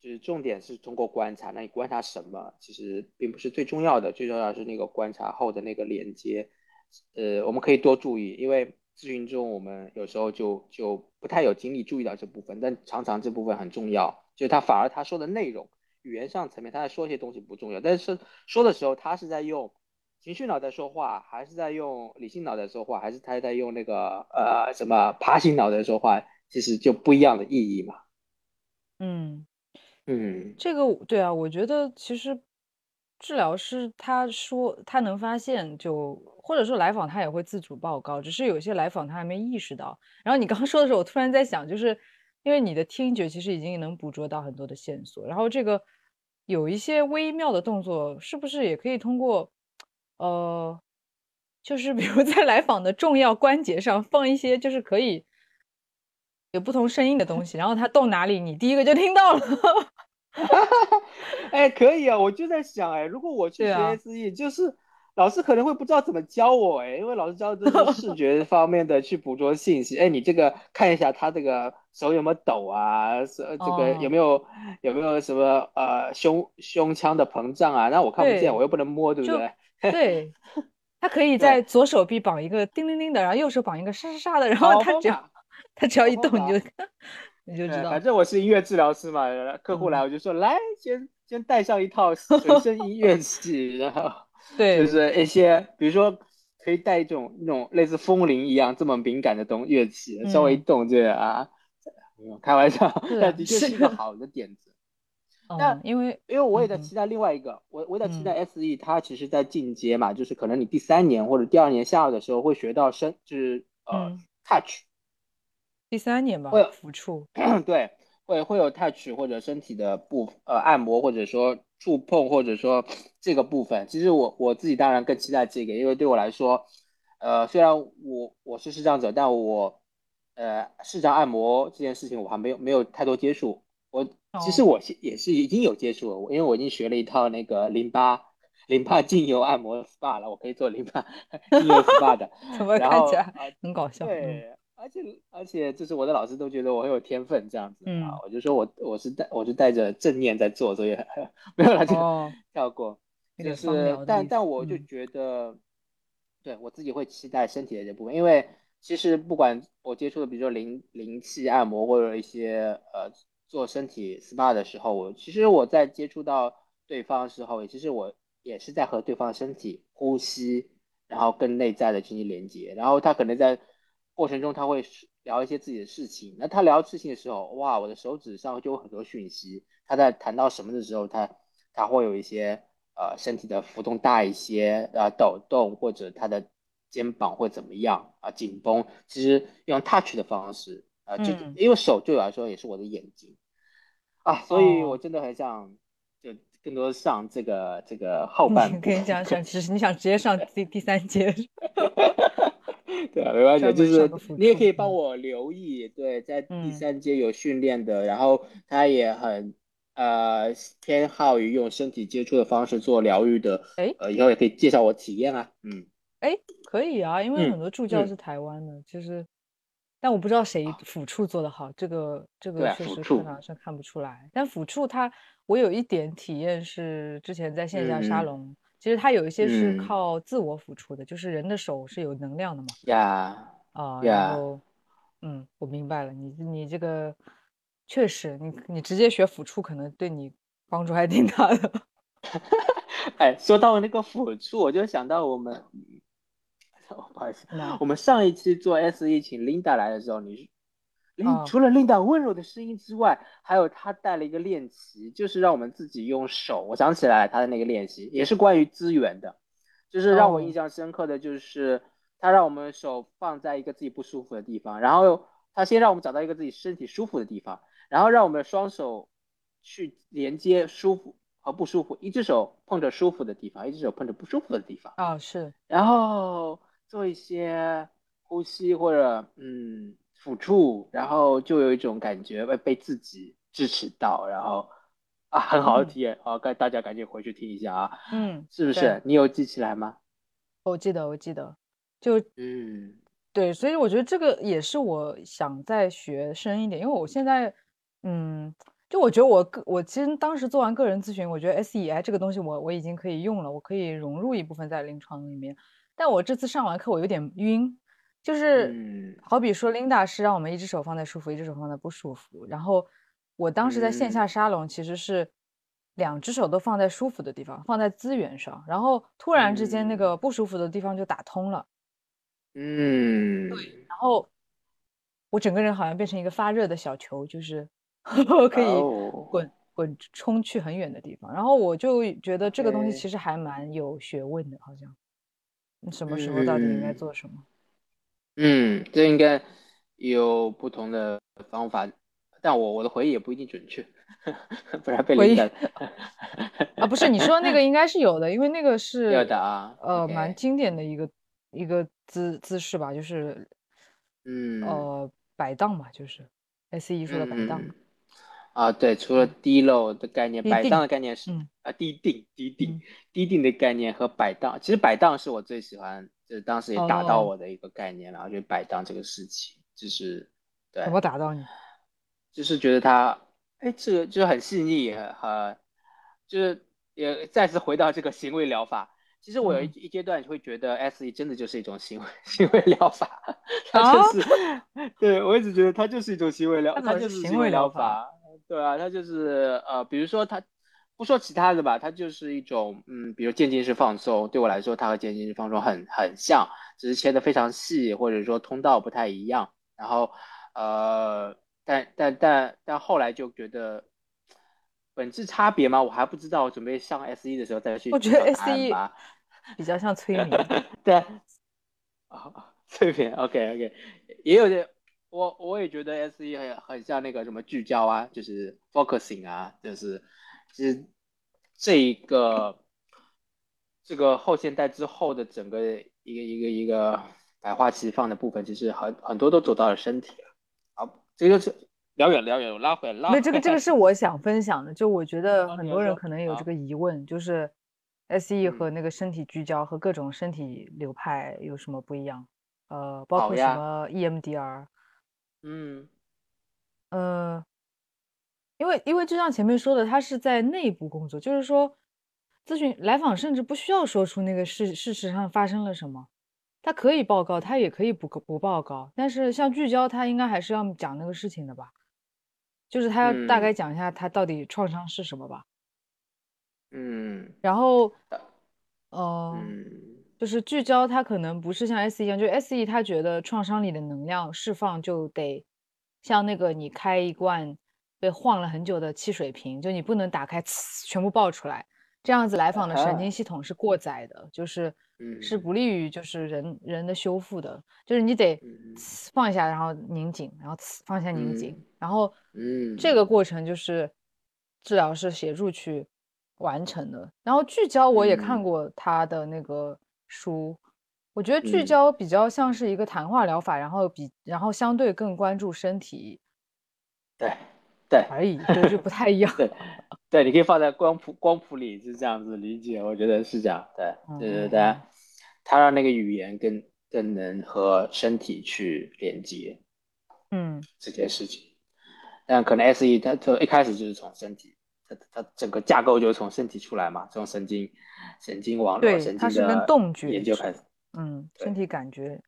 就是重点是通过观察，那你观察什么其实并不是最重要的，最重要是那个观察后的那个连接，呃，我们可以多注意，因为咨询中我们有时候就就不太有精力注意到这部分，但常常这部分很重要，就是他反而他说的内容。语言上层面，他在说一些东西不重要，但是说的时候，他是在用情绪脑在说话，还是在用理性脑在说话，还是他在用那个呃什么爬行脑在说话，其实就不一样的意义嘛。嗯嗯，这个对啊，我觉得其实治疗师他说他能发现，就或者说来访他也会自主报告，只是有些来访他还没意识到。然后你刚刚说的时候，我突然在想，就是因为你的听觉其实已经能捕捉到很多的线索，然后这个。有一些微妙的动作，是不是也可以通过，呃，就是比如在来访的重要关节上放一些，就是可以有不同声音的东西，然后他动哪里，你第一个就听到了。[LAUGHS] 哎，可以啊，我就在想，哎，如果我去学 SE，就是。老师可能会不知道怎么教我哎，因为老师教的都是 [LAUGHS] 视觉方面的去捕捉信息。哎，你这个看一下他这个手有没有抖啊，是这个有没有有没有什么呃胸胸腔的膨胀啊？那我看不见，我又不能摸，对不对？对，[LAUGHS] 他可以在左手臂绑一个叮铃铃的，然后右手绑一个沙沙沙的，然后他只要他只要一动你就 [LAUGHS] 你就知道。反正我是音乐治疗师嘛，客户来我就说来先先带上一套随身音乐器，然后对，就是一些比如说可以带一种那种类似风铃一样这么敏感的东乐器，稍微一动就啊，开玩笑，但的确是一个好的点子。[LAUGHS] 但因为因为我也在期待另外一个，我我在期待 SE，它其实在进阶嘛，就是可能你第三年或者第二年下的时候会学到身，就是呃 touch，第三年吧，会有抚触，[CLEARS THROAT] 对，会会有 touch 或者身体的部呃按摩或者说触碰或者说这个部分，其实我我自己当然更期待这个，因为对我来说，呃虽然我我是视障者，但我呃视障按摩这件事情我还没有没有太多接触，我。其实我是也是已经有接触了，因为我已经学了一套那个淋巴淋巴精油按摩 SPA 了，我可以做淋巴 [LAUGHS] 精油 SPA 的。怎么看起来很搞笑？对，而且而且就是我的老师都觉得我很有天分这样子啊，我就说我我是带我就带着正念在做，所以 [LAUGHS] 没有了就 [LAUGHS] 跳过。就是但但我就觉得，对我自己会期待身体的这部分，因为其实不管我接触的，比如说灵灵气按摩或者一些呃。做身体 SPA 的时候，我其实我在接触到对方的时候，其实我也是在和对方的身体呼吸，然后跟内在的进行连接。然后他可能在过程中他会聊一些自己的事情。那他聊事情的时候，哇，我的手指上就有很多讯息。他在谈到什么的时候，他他会有一些呃身体的浮动大一些，呃抖动，或者他的肩膀会怎么样啊紧绷。其实用 touch 的方式啊，就因为手对我来说也是我的眼睛。啊，所以我真的很想，就更多上这个这个后半部。跟你讲想，其实 [LAUGHS] 你想直接上第第三阶。[LAUGHS] [LAUGHS] 对啊，没关系，就是你也可以帮我留意，对，在第三阶有训练的，然后他也很呃偏好于用身体接触的方式做疗愈的。哎，呃，以后也可以介绍我体验啊。嗯，哎，可以啊，因为很多助教是台湾的，就是。但我不知道谁辅触做的好，这个这个确实课堂上看不出来。但辅触他，我有一点体验是之前在线下沙龙，其实它有一些是靠自我抚触的，就是人的手是有能量的嘛。呀啊，然后嗯，我明白了，你你这个确实，你你直接学抚触可能对你帮助还挺大的。[LAUGHS] 哎，说到那个抚触，我就想到我们。[LAUGHS] 不好意思，我们上一期做 S E 请 Linda 来的时候，你除了 Linda 温柔的声音之外，还有他带了一个练习，就是让我们自己用手。我想起来他的那个练习也是关于资源的，就是让我印象深刻的就是他让我们手放在一个自己不舒服的地方，然后他先让我们找到一个自己身体舒服的地方，然后让我们双手去连接舒服和不舒服，一只手碰着舒服的地方，一只手碰着不舒服的地方。啊，是，然后。做一些呼吸或者嗯抚触，然后就有一种感觉被被自己支持到，然后啊很好的体验啊，该大家赶紧回去听一下啊，嗯，是不是？你有记起来吗？我记得，我记得，就嗯对，所以我觉得这个也是我想再学深一点，因为我现在嗯，就我觉得我个我其实当时做完个人咨询，我觉得 S E I 这个东西我我已经可以用了，我可以融入一部分在临床里面。但我这次上完课，我有点晕，就是好比说，Linda 是让我们一只手放在舒服，一只手放在不舒服。然后我当时在线下沙龙，其实是两只手都放在舒服的地方，放在资源上。然后突然之间，那个不舒服的地方就打通了。嗯，对。然后我整个人好像变成一个发热的小球，就是 [LAUGHS] 可以滚滚冲去很远的地方。然后我就觉得这个东西其实还蛮有学问的，好像。你什么时候到底应该做什么？嗯，这应该有不同的方法，但我我的回忆也不一定准确，[LAUGHS] 不然被回忆啊，不是你说那个应该是有的，因为那个是有的啊，呃，蛮经典的一个一个姿姿势吧，就是嗯。呃摆荡嘛，就是 S E 说的摆荡。啊，对，除了低漏的概念，摆荡的概念是啊，低定、低定、低定的概念和摆荡，其实摆荡是我最喜欢，就是当时也打到我的一个概念，然后就摆荡这个事情，就是对。怎么打到你？就是觉得他，哎，这个就是很细腻，很就是也再次回到这个行为疗法，其实我有一嗯一阶段会觉得 SE 真的就是一种行为行为疗法，它就是，对我一直觉得它就是一种行为疗，它就是是行为疗疗法对啊，它就是呃，比如说它不说其他的吧，它就是一种嗯，比如渐进式放松，对我来说它和渐进式放松很很像，只是切的非常细，或者说通道不太一样，然后呃，但但但但后来就觉得。本质差别嘛？我还不知道，准备上 S 一的时候再去我觉得找答案 SE 吧。比较像催眠。[LAUGHS] 对，啊，催眠，OK OK，也有点，我我也觉得 S E 很很像那个什么聚焦啊，就是 focusing 啊，就是其实这一个这个后现代之后的整个一个一个一个百花齐放的部分，其实很很多都走到了身体了。好，这个就是聊远聊远，我拉回来拉回来。那这个这个是我想分享的，就我觉得很多人可能有这个疑问，就是 S E 嗯和那个身体聚焦和各种身体流派有什么不一样？呃，包括什么 E EMDR，嗯呃，因为因为就像前面说的，他是在内部工作，就是说，咨询来访甚至不需要说出那个事事实上发生了什么，他可以报告，他也可以不不报告，但是像聚焦，他应该还是要讲那个事情的吧，就是他要大概嗯。讲一下他到底创伤是什么吧，嗯。然后嗯就是聚焦，他可能不是像 S E 一样，就 S E 他觉得创伤里的能量释放就得像那个你开一罐被晃了很久的汽水瓶，就你不能打开呲全部爆出来，这样子来访的神啊。经系统是过载的，就是是嗯不利于就是人人的修复的，就是你得放下，然后拧紧，然后呲放下拧紧嗯，然后嗯。这个过程就是治疗师协助去完成的。然后聚焦我也看嗯。过他的那个书，我觉得聚嗯。焦比较像是一个谈话疗法，然后比然后相对更关注身体。对对而已，对，就不太一样。[LAUGHS] 对对，你可以放在光谱光谱里是这样子理解，我觉得是这样。对对对对他让那个语言更更能和身体去连接嗯，这件事情。但可能 S E 它从一开始就是从身体，它它整个架构就是从身体出来嘛，从神经神经网络、对，神它是跟经的动觉是研究开始。嗯，身体感觉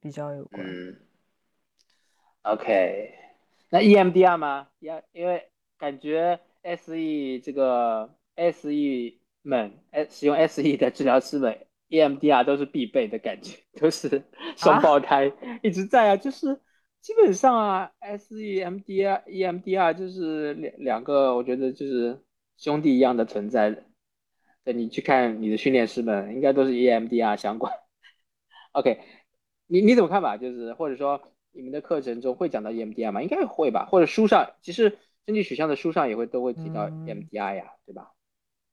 比较有关。嗯，OK，那 EMDR 吗？也因为感觉 SE 这个 SE 们，呃，使用 SE 的治疗师们，EMDR 都是必备的感觉，都是双胞胎、一直在啊，就是基本上啊，SE、MDR、EMDR 就是两两个，我觉得就是兄弟一样的存在的。对你去看你的训练师们，应该都是 EMDR 相关。OK，你你怎么看吧？就是或者说你们的课程中会讲到 EMDR 吗？应该会吧，或者书上其实身体取向的书上也会都会提到嗯 EMDR 呀，对吧？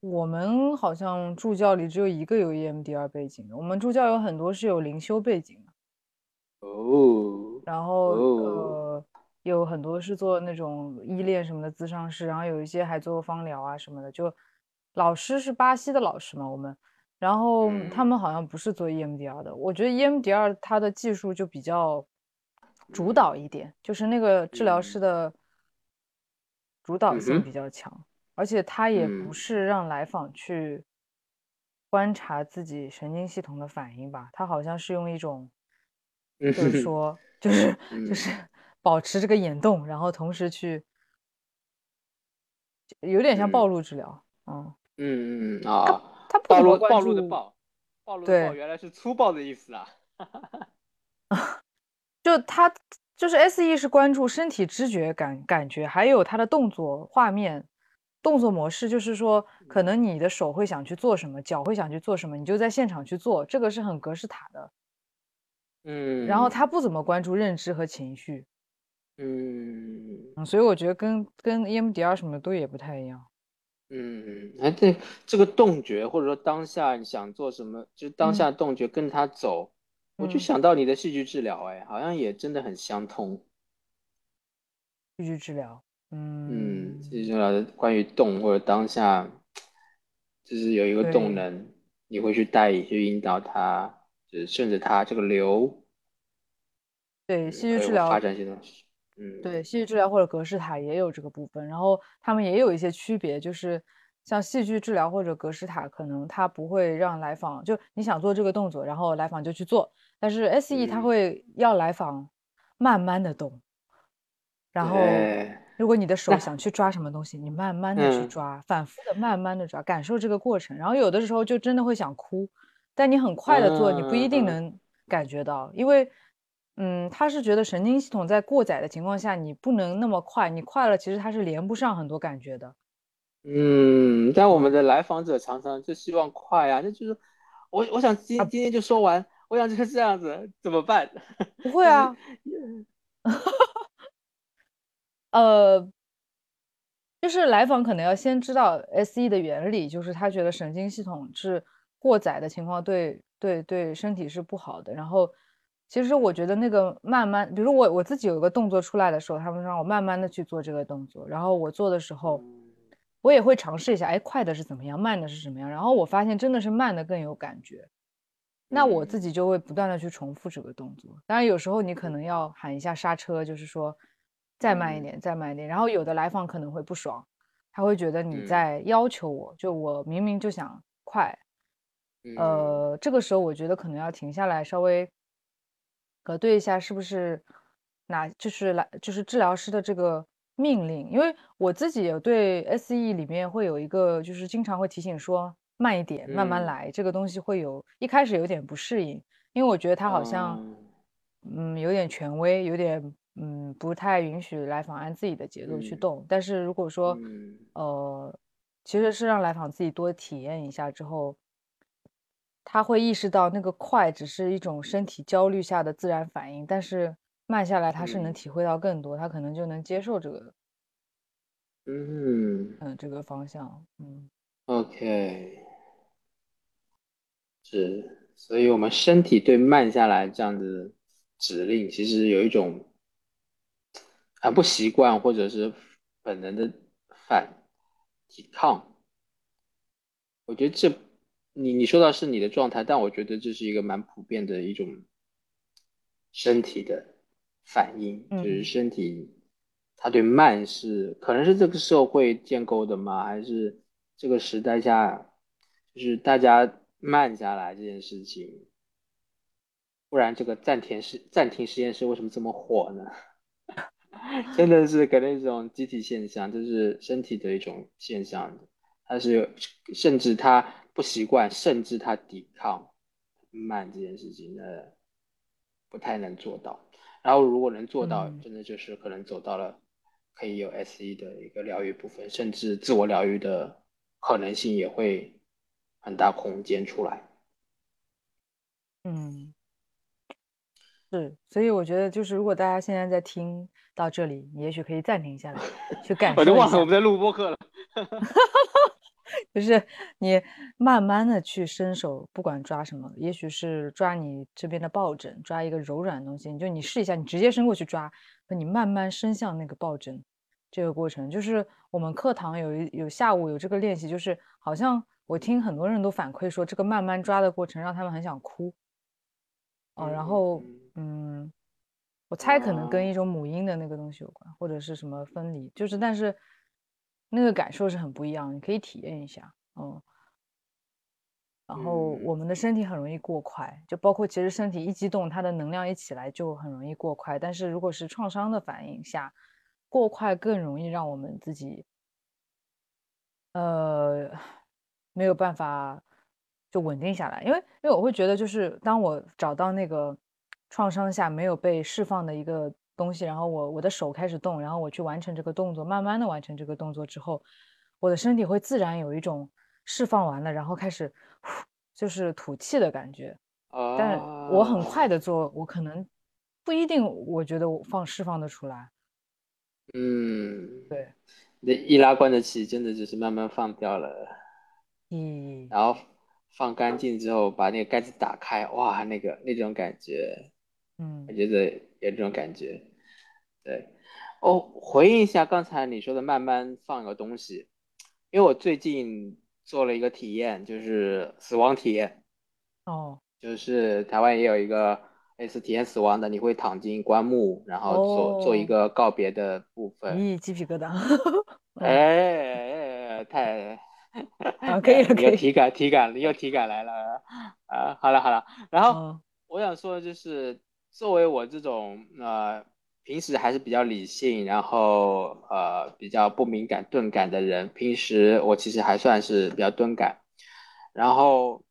我们好像助教里只有一个有 E EMDR 背景的，我们助教有很多是有灵修背景的，哦，然后哦呃有很多是做那种依恋什么的咨商师，然后有一些还做芳疗啊什么的。就老师是巴西的老师嘛，我们，然后他嗯们好像不是做 EMDR 的。我觉得 EMDR 它的技术就比较主嗯导一点，就是那个治疗师嗯。的主导性比较强，而且他也不嗯。是让来访去观察自己神经系统的反应吧，他好像是用一种。嗯就是说，就是就嗯是 [LAUGHS] 保持这个眼动，然后同时去，有点像暴嗯。露治疗，嗯，嗯嗯啊，他暴露暴露的暴，暴露的暴原来是粗暴的意思啊。[LAUGHS] 就他就是 S E 是关注身体知觉感感觉，还有他的动作画面。动作模式就是说，可能你的手会想去做什么，脚会想去做什么，你就在现场去做，这个是很格式塔的。嗯，然后他不怎么关注认知和情绪，嗯嗯，所以我觉得跟跟 EMDR 什么都也不太一样。嗯，哎，对，这个动觉或者说当下你想做什么，就是当嗯下动觉跟他走，我就嗯想到你的戏剧治疗，哎，好像也真的很相通。戏剧治疗，嗯，嗯，戏剧治疗的关于动或者当下，就是有一个动能，你会去带去引导他，就是顺着他这个流，对，嗯戏剧治疗发疗，展些东西。嗯，对，戏剧治疗或者格式塔也有这个部分，然后他们也有一些区别，就是像戏剧治疗或者格式塔，可能它不会让来访就你想做这个动作，然后来访就去做。但是 SE 它会要来访慢慢的动，然后如果你的手想去抓什么东西，你慢慢的去抓，反复的慢慢的抓，感受这个过程。然后有的时候就真的会想哭，但你很快的做，你不一定能感觉到，因为。嗯，他是觉得神经系统在过载的情况下，你不能那么快，你快了，其实他是连不上很多感觉的。嗯，但我们的来访者常常就希望快啊，那就是我我想今今天就说完，我想就是这样子，怎么办？[LAUGHS] 不会啊，呃，就是来访可能要先知道 SE 的原理，就是他觉得神经系统是过载的情况，对对对，身体是不好的，然后。其实我觉得那个慢慢，比如我我自己有一个动作出来的时候，他们让我慢慢的去做这个动作，然后我做的时候，我也会尝试一下，哎，快的是怎么样，慢的是什么样，然后我发现真的是慢的更有感觉，那我自己就会不断的去重复这个动作。当然有时候你可能要喊一下刹车，就是说再慢一点，再慢一点。然后有的来访可能会不爽，他会觉得你在要求我，就我明明就想快，呃，这个时候我觉得可能要停下来稍微。核对一下是不是哪就是来就是治疗师的这个命令，因为我自己有对 SE 里面会有一个就是经常会提醒说慢一点，慢慢来，这个东西会有一开始有点不适应，因为我觉得他好像嗯有点权威，有点嗯不太允许来访按自己的节奏去动。但是如果说呃其实是让来访自己多体验一下之后。他会意识到那个快只是一种身体焦虑下的自然反应，但是慢下来他是能体会到更多，他可能就能接受这个，嗯。嗯，这个方向，嗯，OK，是，所以我们身体对慢下来这样的指令，其实有一种很不习惯或者是本能的反抵抗，我觉得这。你你说到是你的状态，但我觉得这是一个蛮普遍的一种身体的反应，就是身体它对慢是可能是这个社会建构的吗？还是这个时代下就是大家慢下来这件事情？不然这个暂停实暂停实验室为什么这么火呢？[LAUGHS] 真的是可能一种机体现象，就是身体的一种现象，它是甚至它。不习惯，甚至它抵抗慢这件事情，呃，不太能做到。然后如果能做到，真的就是可能走到了可以有 SE 的一个疗愈部分，甚至自我疗愈的可能性也会很大空间出来。嗯，是，所以我觉得就是如果大家现在在听到这里，你也许可以暂停下来，去感受 [LAUGHS] 我都忘了我们在录播课了。[LAUGHS] 就是你慢慢的去伸手，不管抓什么，也许是抓你这边的抱枕，抓一个柔软的东西，你就你试一下，你直接伸过去抓，那你慢慢伸向那个抱枕，这个过程就是我们课堂有一有下午有这个练习，就是好像我听很多人都反馈说，这个慢慢抓的过程让他们很想哭，哦，然后嗯，我猜可能跟一种母婴的那个东西有关，或者是什么分离，就是但是。那个感受是很不一样，你可以体验一下，嗯。然后我们的身体很容易过快，就包括其实身体一激动，它的能量一起来就很容易过快。但是如果是创伤的反应下，过快更容易让我们自己，呃，没有办法就稳定下来。因为因为我会觉得，就是当我找到那个创伤下没有被释放的一个。东西，然后我我的手开始动，然后我去完成这个动作，慢慢的完成这个动作之后，我的身体会自然有一种释放完了，然后开始就是吐气的感觉。但我很快的做，我可能不一定，我觉得我放释放的出来。嗯，对，那易拉罐的气真的就是慢慢放掉了。嗯，然后放干净之后，把那个盖子打开，哇，那个那种感觉，嗯，我觉得有这种感觉。对，哦，回应一下刚才你说的慢慢放个东西，因为我最近做了一个体验，就是死亡体验。哦，就是台湾也有一个类似体验死亡的，你会躺进棺木，然后做做一个告别的部分。咦，鸡皮疙瘩。[LAUGHS] 哎，太啊，[LAUGHS] 可以了，可以。体感，体感，你又体感来了啊！好了好了，然后我想说的就是，作为我这种呃平时还是比较理性，然后呃比较不敏感钝感的人，平时我其实还算是比较钝感，然后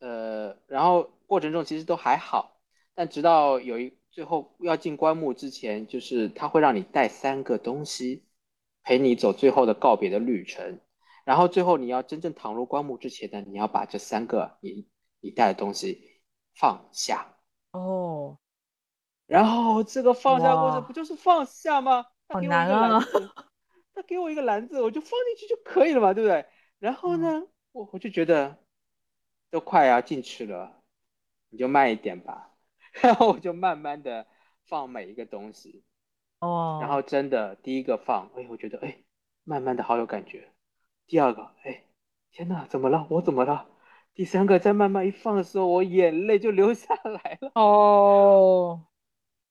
呃然后过程中其实都还好，但直到有一最后要进棺木之前，就是他会让你带三个东西陪你走最后的告别的旅程。然后最后你要真正躺入棺木之前呢，你要把这三个你你带的东西放下哦。然后这个放下过程不就是放下吗？好难啊！他给我一个篮子，我就放进去就可以了嘛，对不对？然后呢，我我就觉得都快要进去了，你就慢一点吧。然后我就慢慢的放每一个东西。哦。然后真的第一个放，哎，我觉得哎，慢慢的好有感觉。第二个，哎，天哪，怎么了？我怎么了？第三个，再慢慢一放的时候，我眼泪就流下来了。哦，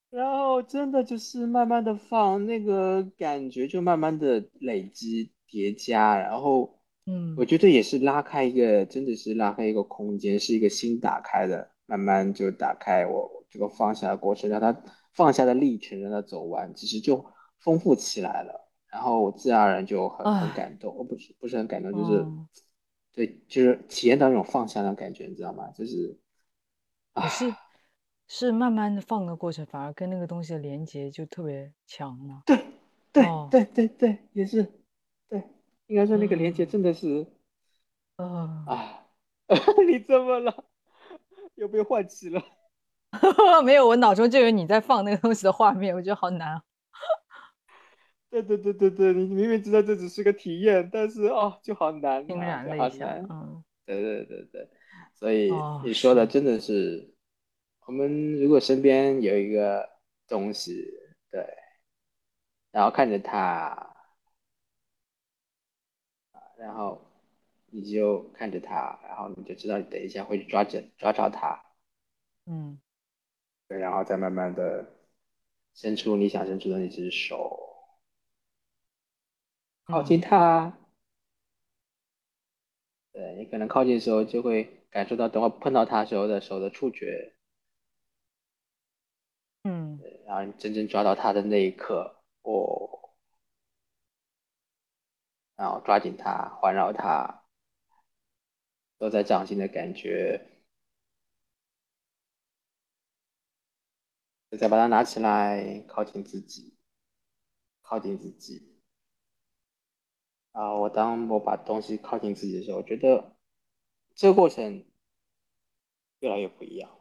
然后真的就是慢慢的放，那个感觉就慢慢的累积叠加，然后，嗯，我觉得也是拉开一个，真的是拉开一个空间，是一个心打开的，慢慢就打开我这个放下的过程，让它放下的历程让它走完，其实就丰富起来了。然后我自然而然就很很感动，我不是不是很感动，就是，对，就是体验到那种放下的感觉，你知道吗？就是，啊，是是慢慢的放的过程，反而跟那个东西的连接就特别强了。对对对对对，也是，对，应该说那个连接真的是，啊啊，[LAUGHS] 你怎么了？又被唤起了？[LAUGHS] 没有，我脑中就有你在放那个东西的画面，我觉得好难。对对对对对，你明明知道这只是个体验，但是哦，就好难，心软了一下。嗯，对对对对，所以你说的真的是，我们如果身边有一个东西，对，然后看着它，然后你就看着它，然后你就知道你等一下会去抓着抓着它，嗯，对，然后再慢慢的伸出你想伸出的那只手。靠近它，对你可能靠近的时候就会感受到，等会碰到它时候的手的触觉，嗯，然后你真正抓到它的那一刻，哦，然后抓紧它，环绕它，都在掌心的感觉，再把它拿起来，靠近自己，靠近自己。啊，我当我把东西靠近自己的时候，我觉得这个过程越来越不一样。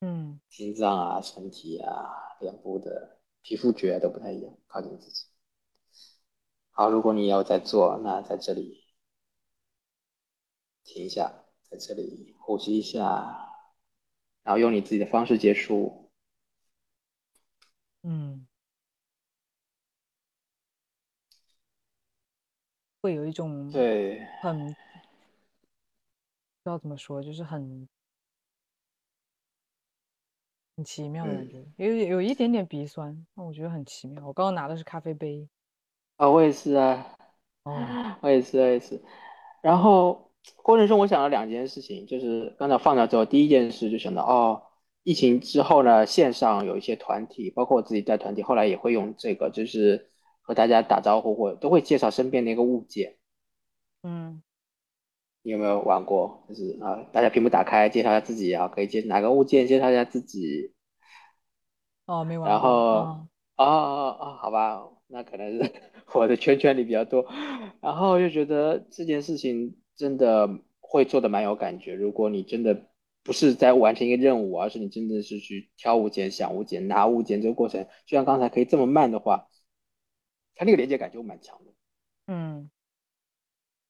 嗯，心脏啊、身体啊、脸部的皮肤觉都不太一样，靠近自己。好，如果你要再做，那在这里停一下，在这里呼吸一下，然后用你自己的方式结束。嗯。会有一种对很不知道怎么说，就是很很奇妙的感觉，有有一点点鼻酸，那我觉得很奇妙。我刚刚拿的是咖啡杯，啊，我也是啊，哦，[LAUGHS] 我也是，我也是。然后过程中我想了两件事情，就是刚才放掉之后，第一件事就想到哦，疫情之后呢，线上有一些团体，包括我自己带团体，后来也会用这个，就是。和大家打招呼，或都会介绍身边的一个物件。嗯，你有没有玩过？就是啊，大家屏幕打开，介绍一下自己啊，可以介哪个物件，介绍一下自己。哦，没玩过。然后，哦哦哦，好吧，那可能是 [LAUGHS] 我的圈圈里比较多。然后就觉得这件事情真的会做的蛮有感觉。如果你真的不是在完成一个任务，而是你真的是去挑物件、想物件、拿物件这个过程，就像刚才可以这么慢的话。它那个连接感就蛮强的，嗯，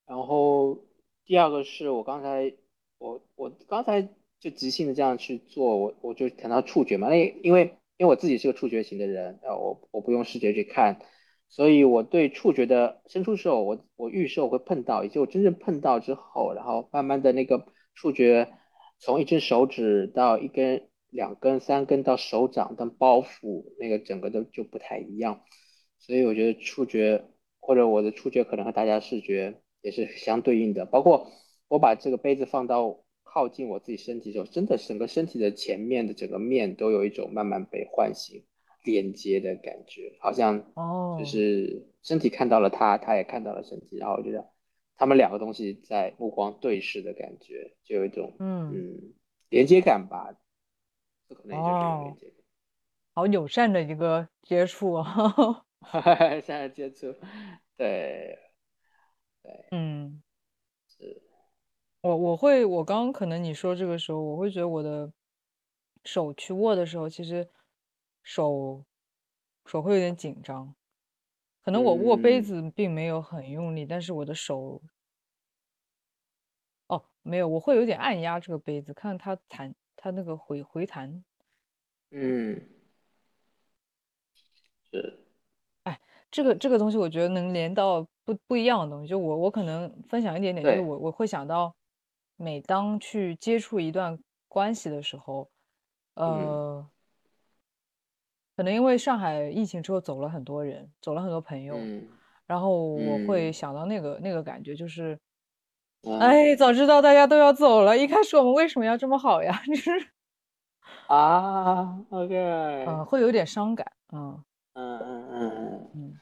然后第二个是我刚才我我刚才就即兴的这样去做，我我就谈到触觉嘛，那因为因为我自己是个触觉型的人，呃，我我不用视觉去看，所以我对触觉的伸出手，我我预设我会碰到，以及我真正碰到之后，然后慢慢的那个触觉从一只手指到一根、两根、三根到手掌的包袱，那个整个都就不太一样。所以我觉得触觉或者我的触觉可能和大家视觉也是相对应的。包括我把这个杯子放到靠近我自己身体的时候，真的整个身体的前面的整个面都有一种慢慢被唤醒、连接的感觉，好像哦，就是身体看到了它，它也看到了身体，然后我觉得他们两个东西在目光对视的感觉，就有一种嗯，嗯连接感吧，这可能也就是连接感。好友善的一个接触啊。[LAUGHS] 现在接触，对，对，嗯，是，我我会，我刚刚可能你说这个时候，我会觉得我的手去握的时候，其实手手会有点紧张。可能我握杯嗯。子并没有很用力，但是我的手，哦，没有，我会有点按压这个杯子，看它弹，它那个回回弹。嗯，是，这个这个东西，我觉得能连到不不一样的东西。就我我可能分享一点点，就是，我我会想到，每当去接触一段关系的时候，嗯。呃，可能因为上海疫情之后走了很多人，走了很多朋友，嗯然后我会嗯。想到那个那个感觉，就是，嗯哎，早知道大家都要走了，一开始我们为什么要这么好呀？[LAUGHS] 就是啊呃，，OK，嗯会有点伤感，嗯。嗯嗯嗯嗯，嗯，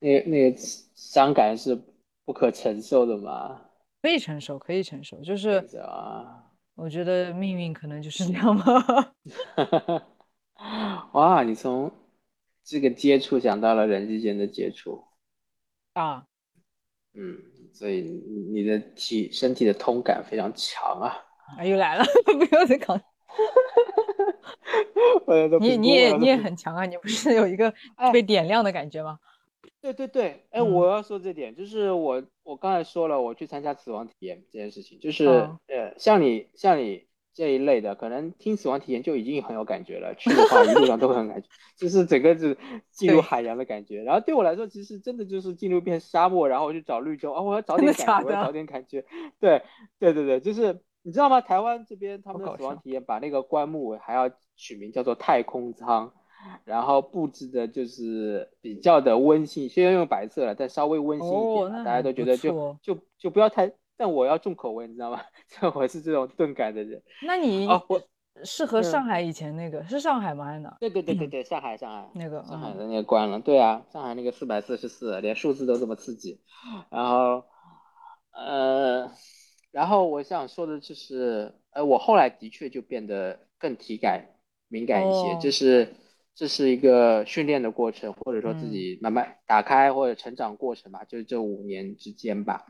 那个那个伤感是不可承受的吗，可以承受，可以承受，就是是啊，我觉得命运可能就是这样吧。[LAUGHS] 哇，你从这个接触想到了人之间的接触，啊，嗯，所以你你的体身体的通感非常强啊。啊，又来了，[LAUGHS] 不要再搞。你你也你也很强啊，你不是有一个哎被点亮的感觉吗？对对对，哎，嗯我要说这点，就是我我刚才说了，我去参加死亡体验这件事情，就是、嗯呃，像你像你这一类的，可能听死亡体验就已经很有感觉了，去的话一路上都会很感觉，[LAUGHS] 就是整个是进入海洋的感觉。然后对我来说，其实真的就是进入一片沙漠，然后我去找绿洲，啊，我要找点感觉，我要找点感觉。对对对对，就是你知道吗？台湾这边他们的死亡体验把那个棺木还要取名叫做太空舱。然后布置的就是比较的温馨，虽然用白色了，但稍微温馨一点哦，大家都觉得就。就就不要太，但我要重口味，你知道吗？[LAUGHS] 像我是这种钝感的人那你哦，我适合嗯上海以前那个是上海吗？还是哪？对对对对 [CLEARS THROAT] 对，上海上海那个嗯上海的那个关了，对啊，上海那个四百四十四，连数字都这么刺激，然后呃，然后我想说的就是，呃，我后来的确就变得更体感敏感一些，哦这是这是一个训练的过程，或者说自嗯己慢慢打开或者成长过程吧，就是这五年之间吧。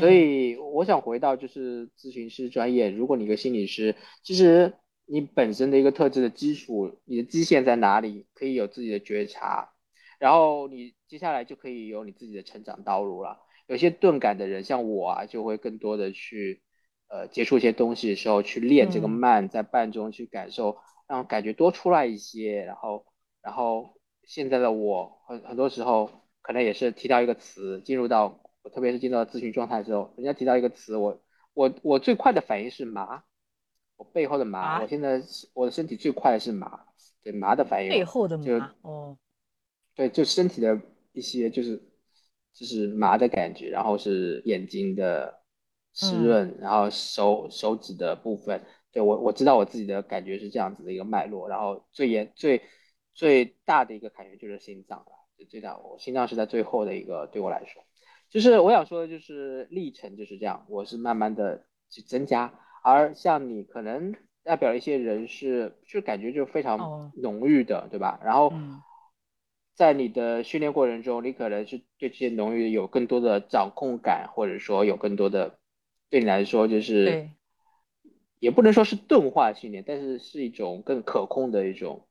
所嗯以我想回到就是咨询师专业，如果你一个心理师，其实你本身的一个特质的基础，你的基线在哪里，可以有自己的觉察，然后你接下来就可以有你自己的成长道路了。有些钝感的人，像我啊，就会更多的去呃接触一些东西的时候，去练这个嗯慢，在半中去感受，让感觉多出来一些，然后然后现在的我很很多时候可能也是提到一个词，进入到我特别是进入到咨询状态之后，人家提到一个词，我我我最快的反应是麻，我背后的麻，麻我现在我的身体最快的是麻，对麻的反应，背后的就麻哦，对，就身体的一些就是就是麻的感觉，然后是眼睛的湿嗯。润，然后手手指的部分，对我我知道我自己的感觉是这样子的一个脉络，然后最严最最大的一个感觉就是心脏了，就最大我心脏是在最后的一个对我来说，就是我想说的就是历程就是这样，我是慢慢的去增加，而像你可能代表一些人是就感觉就非常哦。浓郁的，对吧？然后嗯。在你的训练过程中，你可能是对这些浓郁有更多的掌控感，或者说有更多的对你来说就是对，也不能说是钝化训练，但是是一种更可控的一种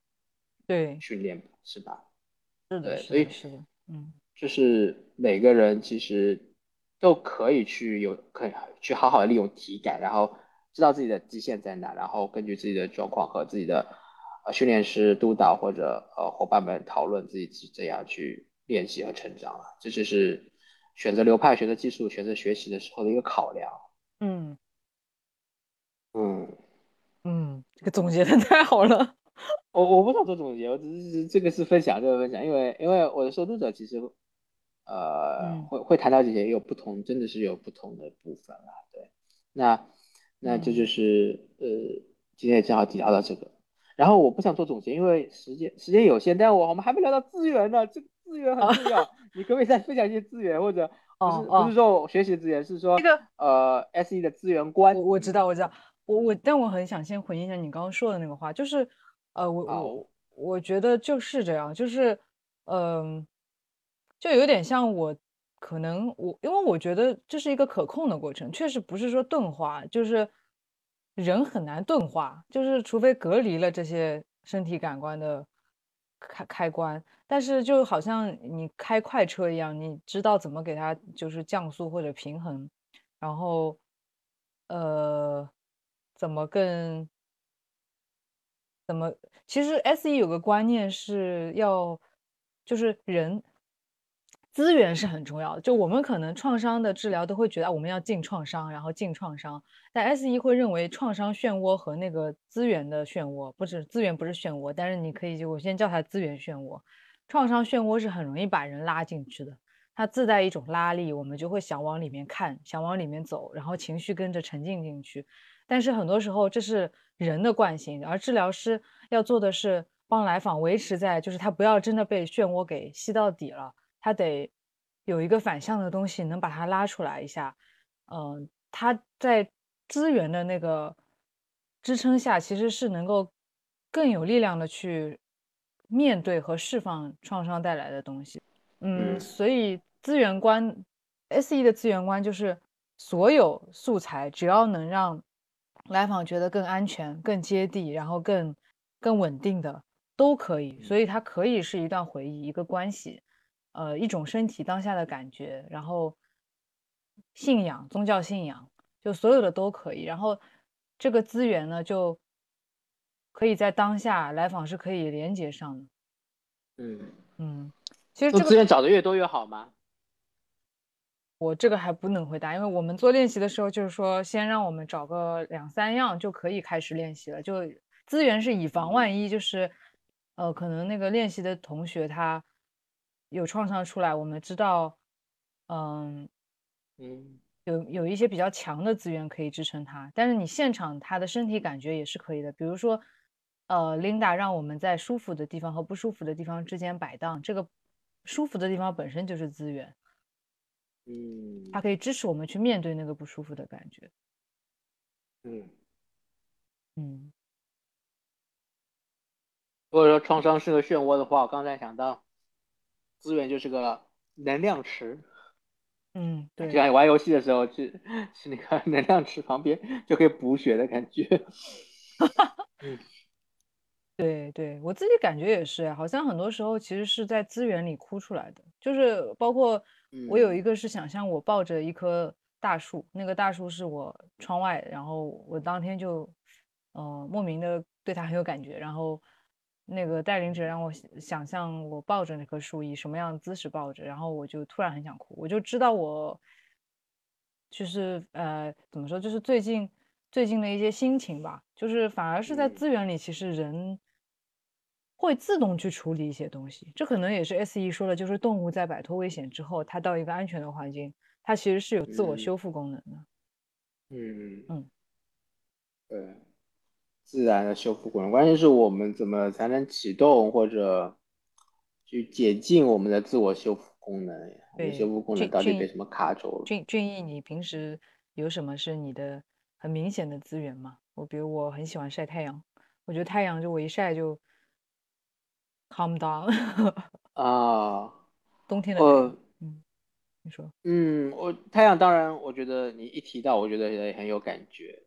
对，训练，是吧？是的，对所以是的，嗯就是每个人其实都可以去有可以去好好的利用体感，然后知道自己的极限在哪，然后根据自己的状况和自己的呃训练师督导或者呃伙伴们讨论自己是怎样去练习和成长了。这就是选择流派、选择技术、选择学习的时候的一个考量。嗯嗯，嗯，这个总结的太好了。[LAUGHS] 我我不想做总结，我只是这个是分享，这个分享，因为因为我的受助者其实呃，会会谈到这些，有不同，真的是有不同的部分了。对，那那这就是呃，今天也正好提到了这个。然后我不想做总结，因为时间时间有限，但我我们还没聊到资源呢，这个资源很重要。[LAUGHS] 你可不可以再分享一些资源，或者不是不是说学习资源，是说这个呃 S E 的资源观。我我知道我知道，我我但我很想先回应一下你刚刚说的那个话，就是呃我我我觉得就是这样，就是嗯，就有点像我可能我因为我觉得这是一个可控的过程，确实不是说钝化，就是。人很难钝化，就是除非隔离了这些身体感官的开开关，但是就好像你开快车一样，你知道怎么给它就是降速或者平衡，然后呃，怎么更怎么？其实 S E 有个观念是要，就是人。资源是很重要的，就我们可能创伤的治疗都会觉得我们要进创伤，然后进创伤，但 S E 会认为创伤漩涡和那个资源的漩涡不是资源不是漩涡，但是你可以就我先叫它资源漩涡。创伤漩涡是很容易把人拉进去的，它自带一种拉力，我们就会想往里面看，想往里面走，然后情绪跟着沉浸进去。但是很多时候这是人的惯性，而治疗师要做的是帮来访维持在，就是他不要真的被漩涡给吸到底了。他得有一个反向的东西，能把它拉出来一下。嗯，他在资源的那个支撑下，其实是能够更有力量的去面对和释放创伤带来的东西。嗯，所以资源观，S E 的资源观就是所有素材只要能让来访觉得更安全、更接地，然后更更稳定的都可以。所以它可以是一段回忆，一个关系。呃，一种身体当下的感觉，然后信仰、宗教信仰，就所有的都可以。然后这个资源呢，就可以在当下来访是可以连接上的。嗯嗯，其实这个资源找的越多越好吗？我这个还不能回答，因为我们做练习的时候就是说，先让我们找个两三样就可以开始练习了。就资源是以防万一，就是呃，可能那个练习的同学他。有创伤出来，我们知道，嗯嗯，有有一些比较强的资源可以支撑他，但是你现场他的身体感觉也是可以的。比如说，呃，Linda 让我们在舒服的地方和不舒服的地方之间摆荡，这个舒服的地方本身就是资源，嗯，它可以支持我们去面对那个不舒服的感觉，嗯嗯。如果说创伤是个漩涡的话，我刚才想到。资源就是个能量池，嗯，对，就像玩游戏的时候去 [LAUGHS] 去那个能量池旁边就可以补血的感觉。[LAUGHS] 嗯，对对，我自己感觉也是，好像很多时候其实是在资源里哭出来的，就是包括我有一个是想象我抱着一棵大树，那个大树是我窗外，然后我当天就呃莫名的对它很有感觉，然后。那个带领者让我想象我抱着那棵树以什么样的姿势抱着，然后我就突然很想哭，我就知道我就是呃怎么说，就是最近最近的一些心情吧，就是反而是在资源里，其实人会自动去处理一些东西，这可能也是 S E 说的，就是动物在摆脱危险之后，它到一个安全的环境，它其实是有自我修复功能的。嗯嗯，对。自然的修复功能，关键是我们怎么才能启动或者去解禁我们的自我修复功能？对，修复功能到底被什么卡住了？俊俊逸，你平时有什么是你的很明显的资源吗？我比如我很喜欢晒太阳，我觉得太阳就我一晒就 calm down。[LAUGHS] 啊，冬天的我，嗯，你说，嗯，我太阳当然，我觉得你一提到，我觉得也很有感觉，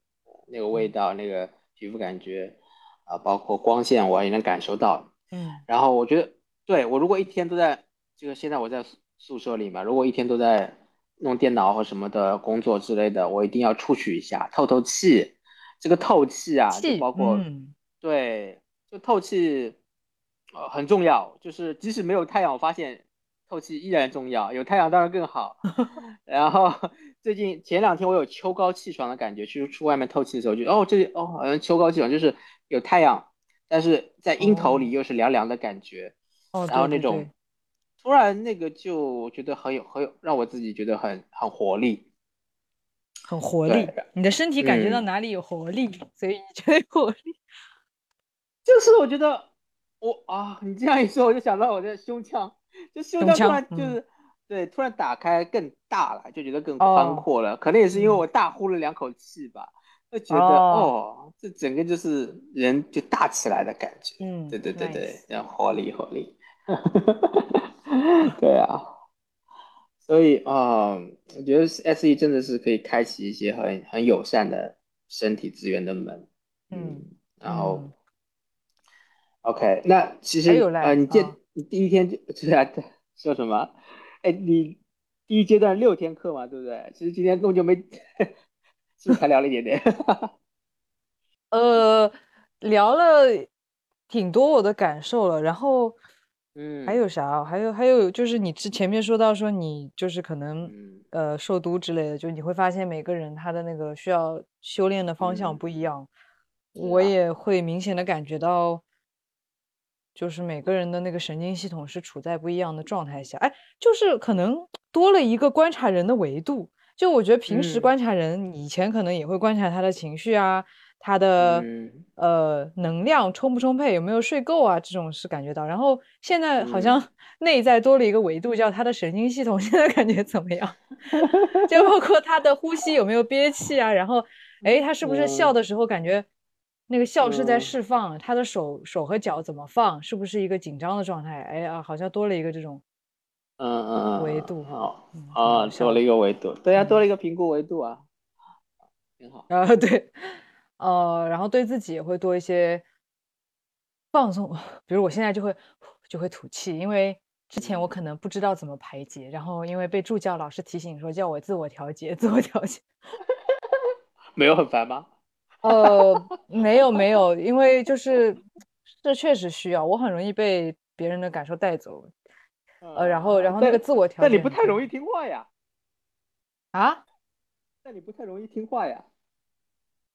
那个味道，那个。皮肤感觉啊，包括光线，我也能感受到。嗯，然后我觉得，对我如果一天都在这个，现在我在宿舍里嘛，如果一天都在弄电脑或什么的工作之类的，我一定要出去一下，透透气。这个透气啊，就包括对，就透气呃很重要。就是即使没有太阳，我发现透气依然重要。有太阳当然更好。[LAUGHS] 然后。最近前两天我有秋高气爽的感觉，去出外面透气的时候，就哦，这里哦好像秋高气爽，就是有太阳，但是在阴头里又是凉凉的感觉，哦，然后那种突然那个就觉得很有很有，让我自己觉得很很活力，很活力。你的身体感觉到哪里有活力，所以你觉得活力。[LAUGHS] 就是我觉得我啊，你这样一说，我就想到我的胸腔，就胸腔突然就是对，突然打开更大了，就觉得更宽阔了。可能也是因为我大呼了两口气吧，就觉得哦，这整个就是人就大起来的感觉。嗯，对对对对，要活力活力。[LAUGHS] 对啊，所以啊，我觉得 S E 真的是可以开启一些很很友善的身体资源的门。嗯，然后。OK，那其实呃，你这你第一天就就在说什么？哎，你第一阶段六天课嘛，对不对？其实今天根本就没，是不是才聊了一点点？[LAUGHS] 呃，聊了挺多我的感受了，然后嗯，还有啥？还有还有就是你之前面说到说你就是可能呃受毒之类的，就你会发现每个人他的那个需要修炼的方向不一样，我也会明显的感觉到。就是每个人的那个神经系统是处在不一样的状态下，哎，就是可能多了一个观察人的维度。就我觉得平时观察人，以前可能也会观察他的情绪啊，他的呃能量充不充沛，有没有睡够啊，这种是感觉到。然后现在好像 [LAUGHS] 内在多了一个维度，叫他的神经系统现在感觉怎么样？[LAUGHS] 就包括他的呼吸有没有憋气啊，然后哎，他是不是笑的时候感觉？那个笑是在释放，他的手手和脚怎么放，是不是一个紧张的状态？哎呀，好像多了一个这种，嗯嗯嗯，维度哈啊，多了一个维度，对呀，多了一个评估维度啊，挺好。啊，[LAUGHS] 对，呃，然后对自己也会多一些放松，比如我现在就会就会吐气，因为之前我可能不知道怎么排解，然后因为被助教老师提醒说叫我自我调节，自我调节，[LAUGHS] 没有很烦吗？[LAUGHS] 呃，没有没有，因为就是这确实需要，我很容易被别人的感受带走，呃，然后然后那个自我调节，但你不太容易听话呀？啊？但你不太容易听话呀？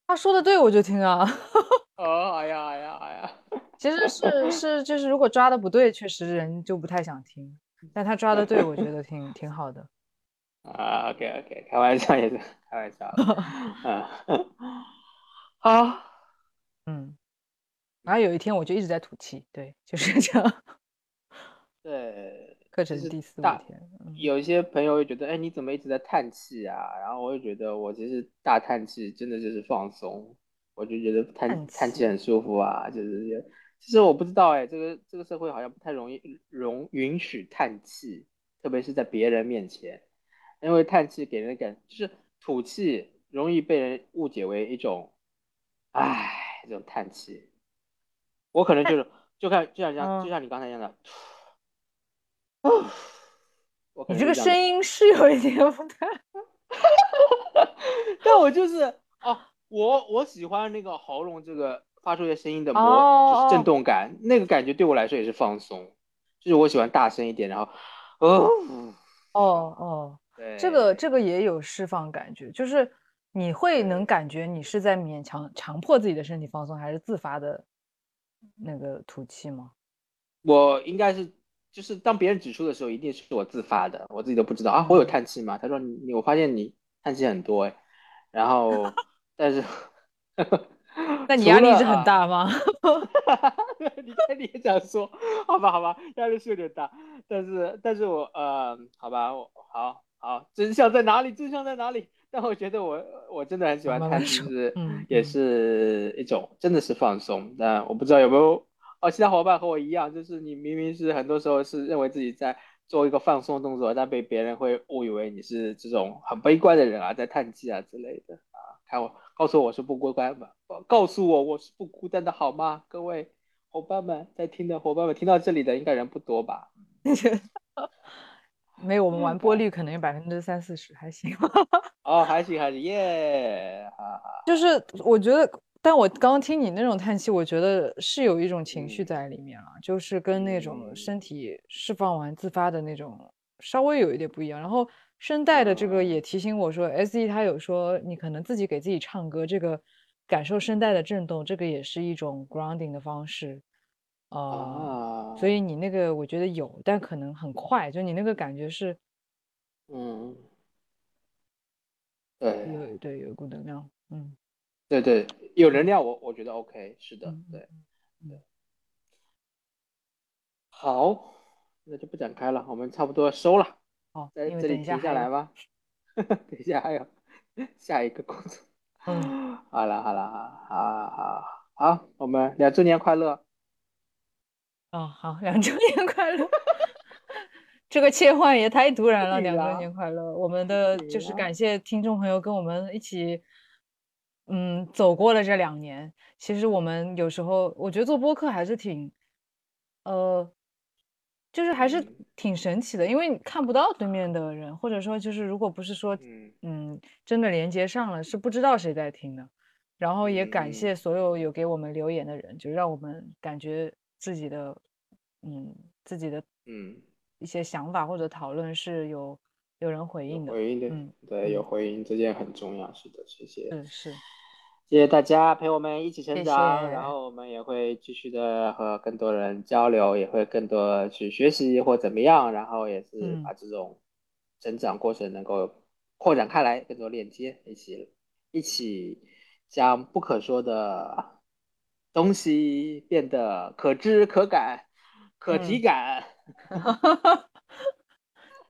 他说的对，我就听啊。哦，哎呀哎呀哎呀，其实是是就是，如果抓的不对，确实人就不太想听，但他抓的对，我觉得挺挺好的。啊，OK OK，开玩笑也是开玩笑，[LAUGHS] 嗯。啊，嗯，然后有一天我就一直在吐气，对，就是这样。[LAUGHS] 对，课程第四五天，有一些朋友会觉得，哎，你怎么一直在叹气啊？然后我就觉得，我其实大叹气真的就是放松，我就觉得叹叹气很舒服啊，就是，其实我不知道，哎，这个这个社会好像不太容易容允许叹气，特别是在别人面前，因为叹气给人的感就是吐气容易被人误解为一种。唉，这种叹气，我可能就是就看就像像就像你刚才一样的，[LAUGHS] 你这个声音是有一点不太，[LAUGHS] 但我就是哦，我我喜欢那个喉咙这个发出一些声音的模，就是震。动感，那个感觉对我来说也是放松，就是我喜欢大声一点，然后，哦。哦哦，对，这个这个也有释放感觉，就是。你会能感觉你是在勉强强迫自己的身体放松，还是自发的那个吐气吗？我应该是，就是当别人指出的时候，一定是我自发的，我自己都不知道啊。我有叹气吗？他说你，我发现你叹气很多哎。然后，[LAUGHS] 但是，那你压力是很大吗？[LAUGHS] 你看你也这样说，好吧，好吧，压力是有点大，但是，但是我呃，好吧，我好好，真相在哪里？真相在哪里？但我觉得我我真的很喜欢它，其实也是一种真的是放松。但我不知道有没有哦，其他伙伴和我一样，就是你明明是很多时候是认为自己在做一个放松动作，但被别人会误以为你是这种很悲观的人啊，在叹气啊之类的啊。看我告诉我我是不孤单吧，告诉我我是不孤单的好吗？各位伙伴们在听的伙伴们听到这里的应该人不多吧？[LAUGHS] 没有，我们完播率可能有百分之三四十，还行。[LAUGHS] 哦，还行还行，耶啊！就是我觉得，但我刚刚听你那种叹气，我觉得是有一种情绪在里面了，就是跟那种身体释放完自发的那种稍微有一点不一样。然后声带的这个也提醒我说，S E 他有说你可能自己给自己唱歌，这个感受声带的震动，这个也是一种 grounding 的方式。呃，啊，所以你那个我觉得有，但可能很快，就你那个感觉是嗯，对有对有一股能量，嗯，对对，有能量我我觉得 OK，是的，嗯对，嗯嗯好，那就不展开了，我们差不多收了，好，在这里停下来吧。[LAUGHS] 等一下还有下一个工作。嗯，好了好了，好好好好，我们两周年快乐。哦，好，两周年快乐。[LAUGHS] 这个切换也太突然了，两周年快乐！我们的就是感谢听众朋友跟我们一起，嗯，走过了这两年。其实我们有时候，我觉得做播客还是挺，呃，就是还是嗯挺神奇的，因为你看不到对面的人，或者说就是如果不是说，嗯嗯，真的连接上了，是不知道谁在听的。然后也感嗯谢所有有给我们留言的人，就让我们感觉自己的，嗯，自己的嗯，一些想法或者讨论是有有人回应的。回应的，嗯对，有嗯回应，这件很重要。是的，谢谢。嗯是，谢谢大家陪我们一起成长，谢然后我们也会继续的和更多人交流，也会更多去学习或怎么样，然后也是嗯把这种成长过程能够扩展开来，更多链接，一起一起将不可说的东西变得可知可感、可体嗯感。[LAUGHS]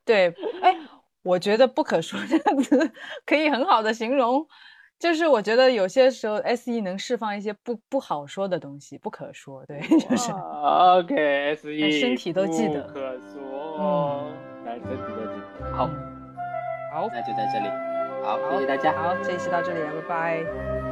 对，哎，我觉得不可说这样子可以很好的形容，就是我觉得有些时候 S E 能释放一些不不好说的东西，不可说，对，就是 OK，S E，身体都记得不可说，但身体都记得。好，嗯好，那就在这里，好，谢谢大家。好，这一期到这里了，拜拜。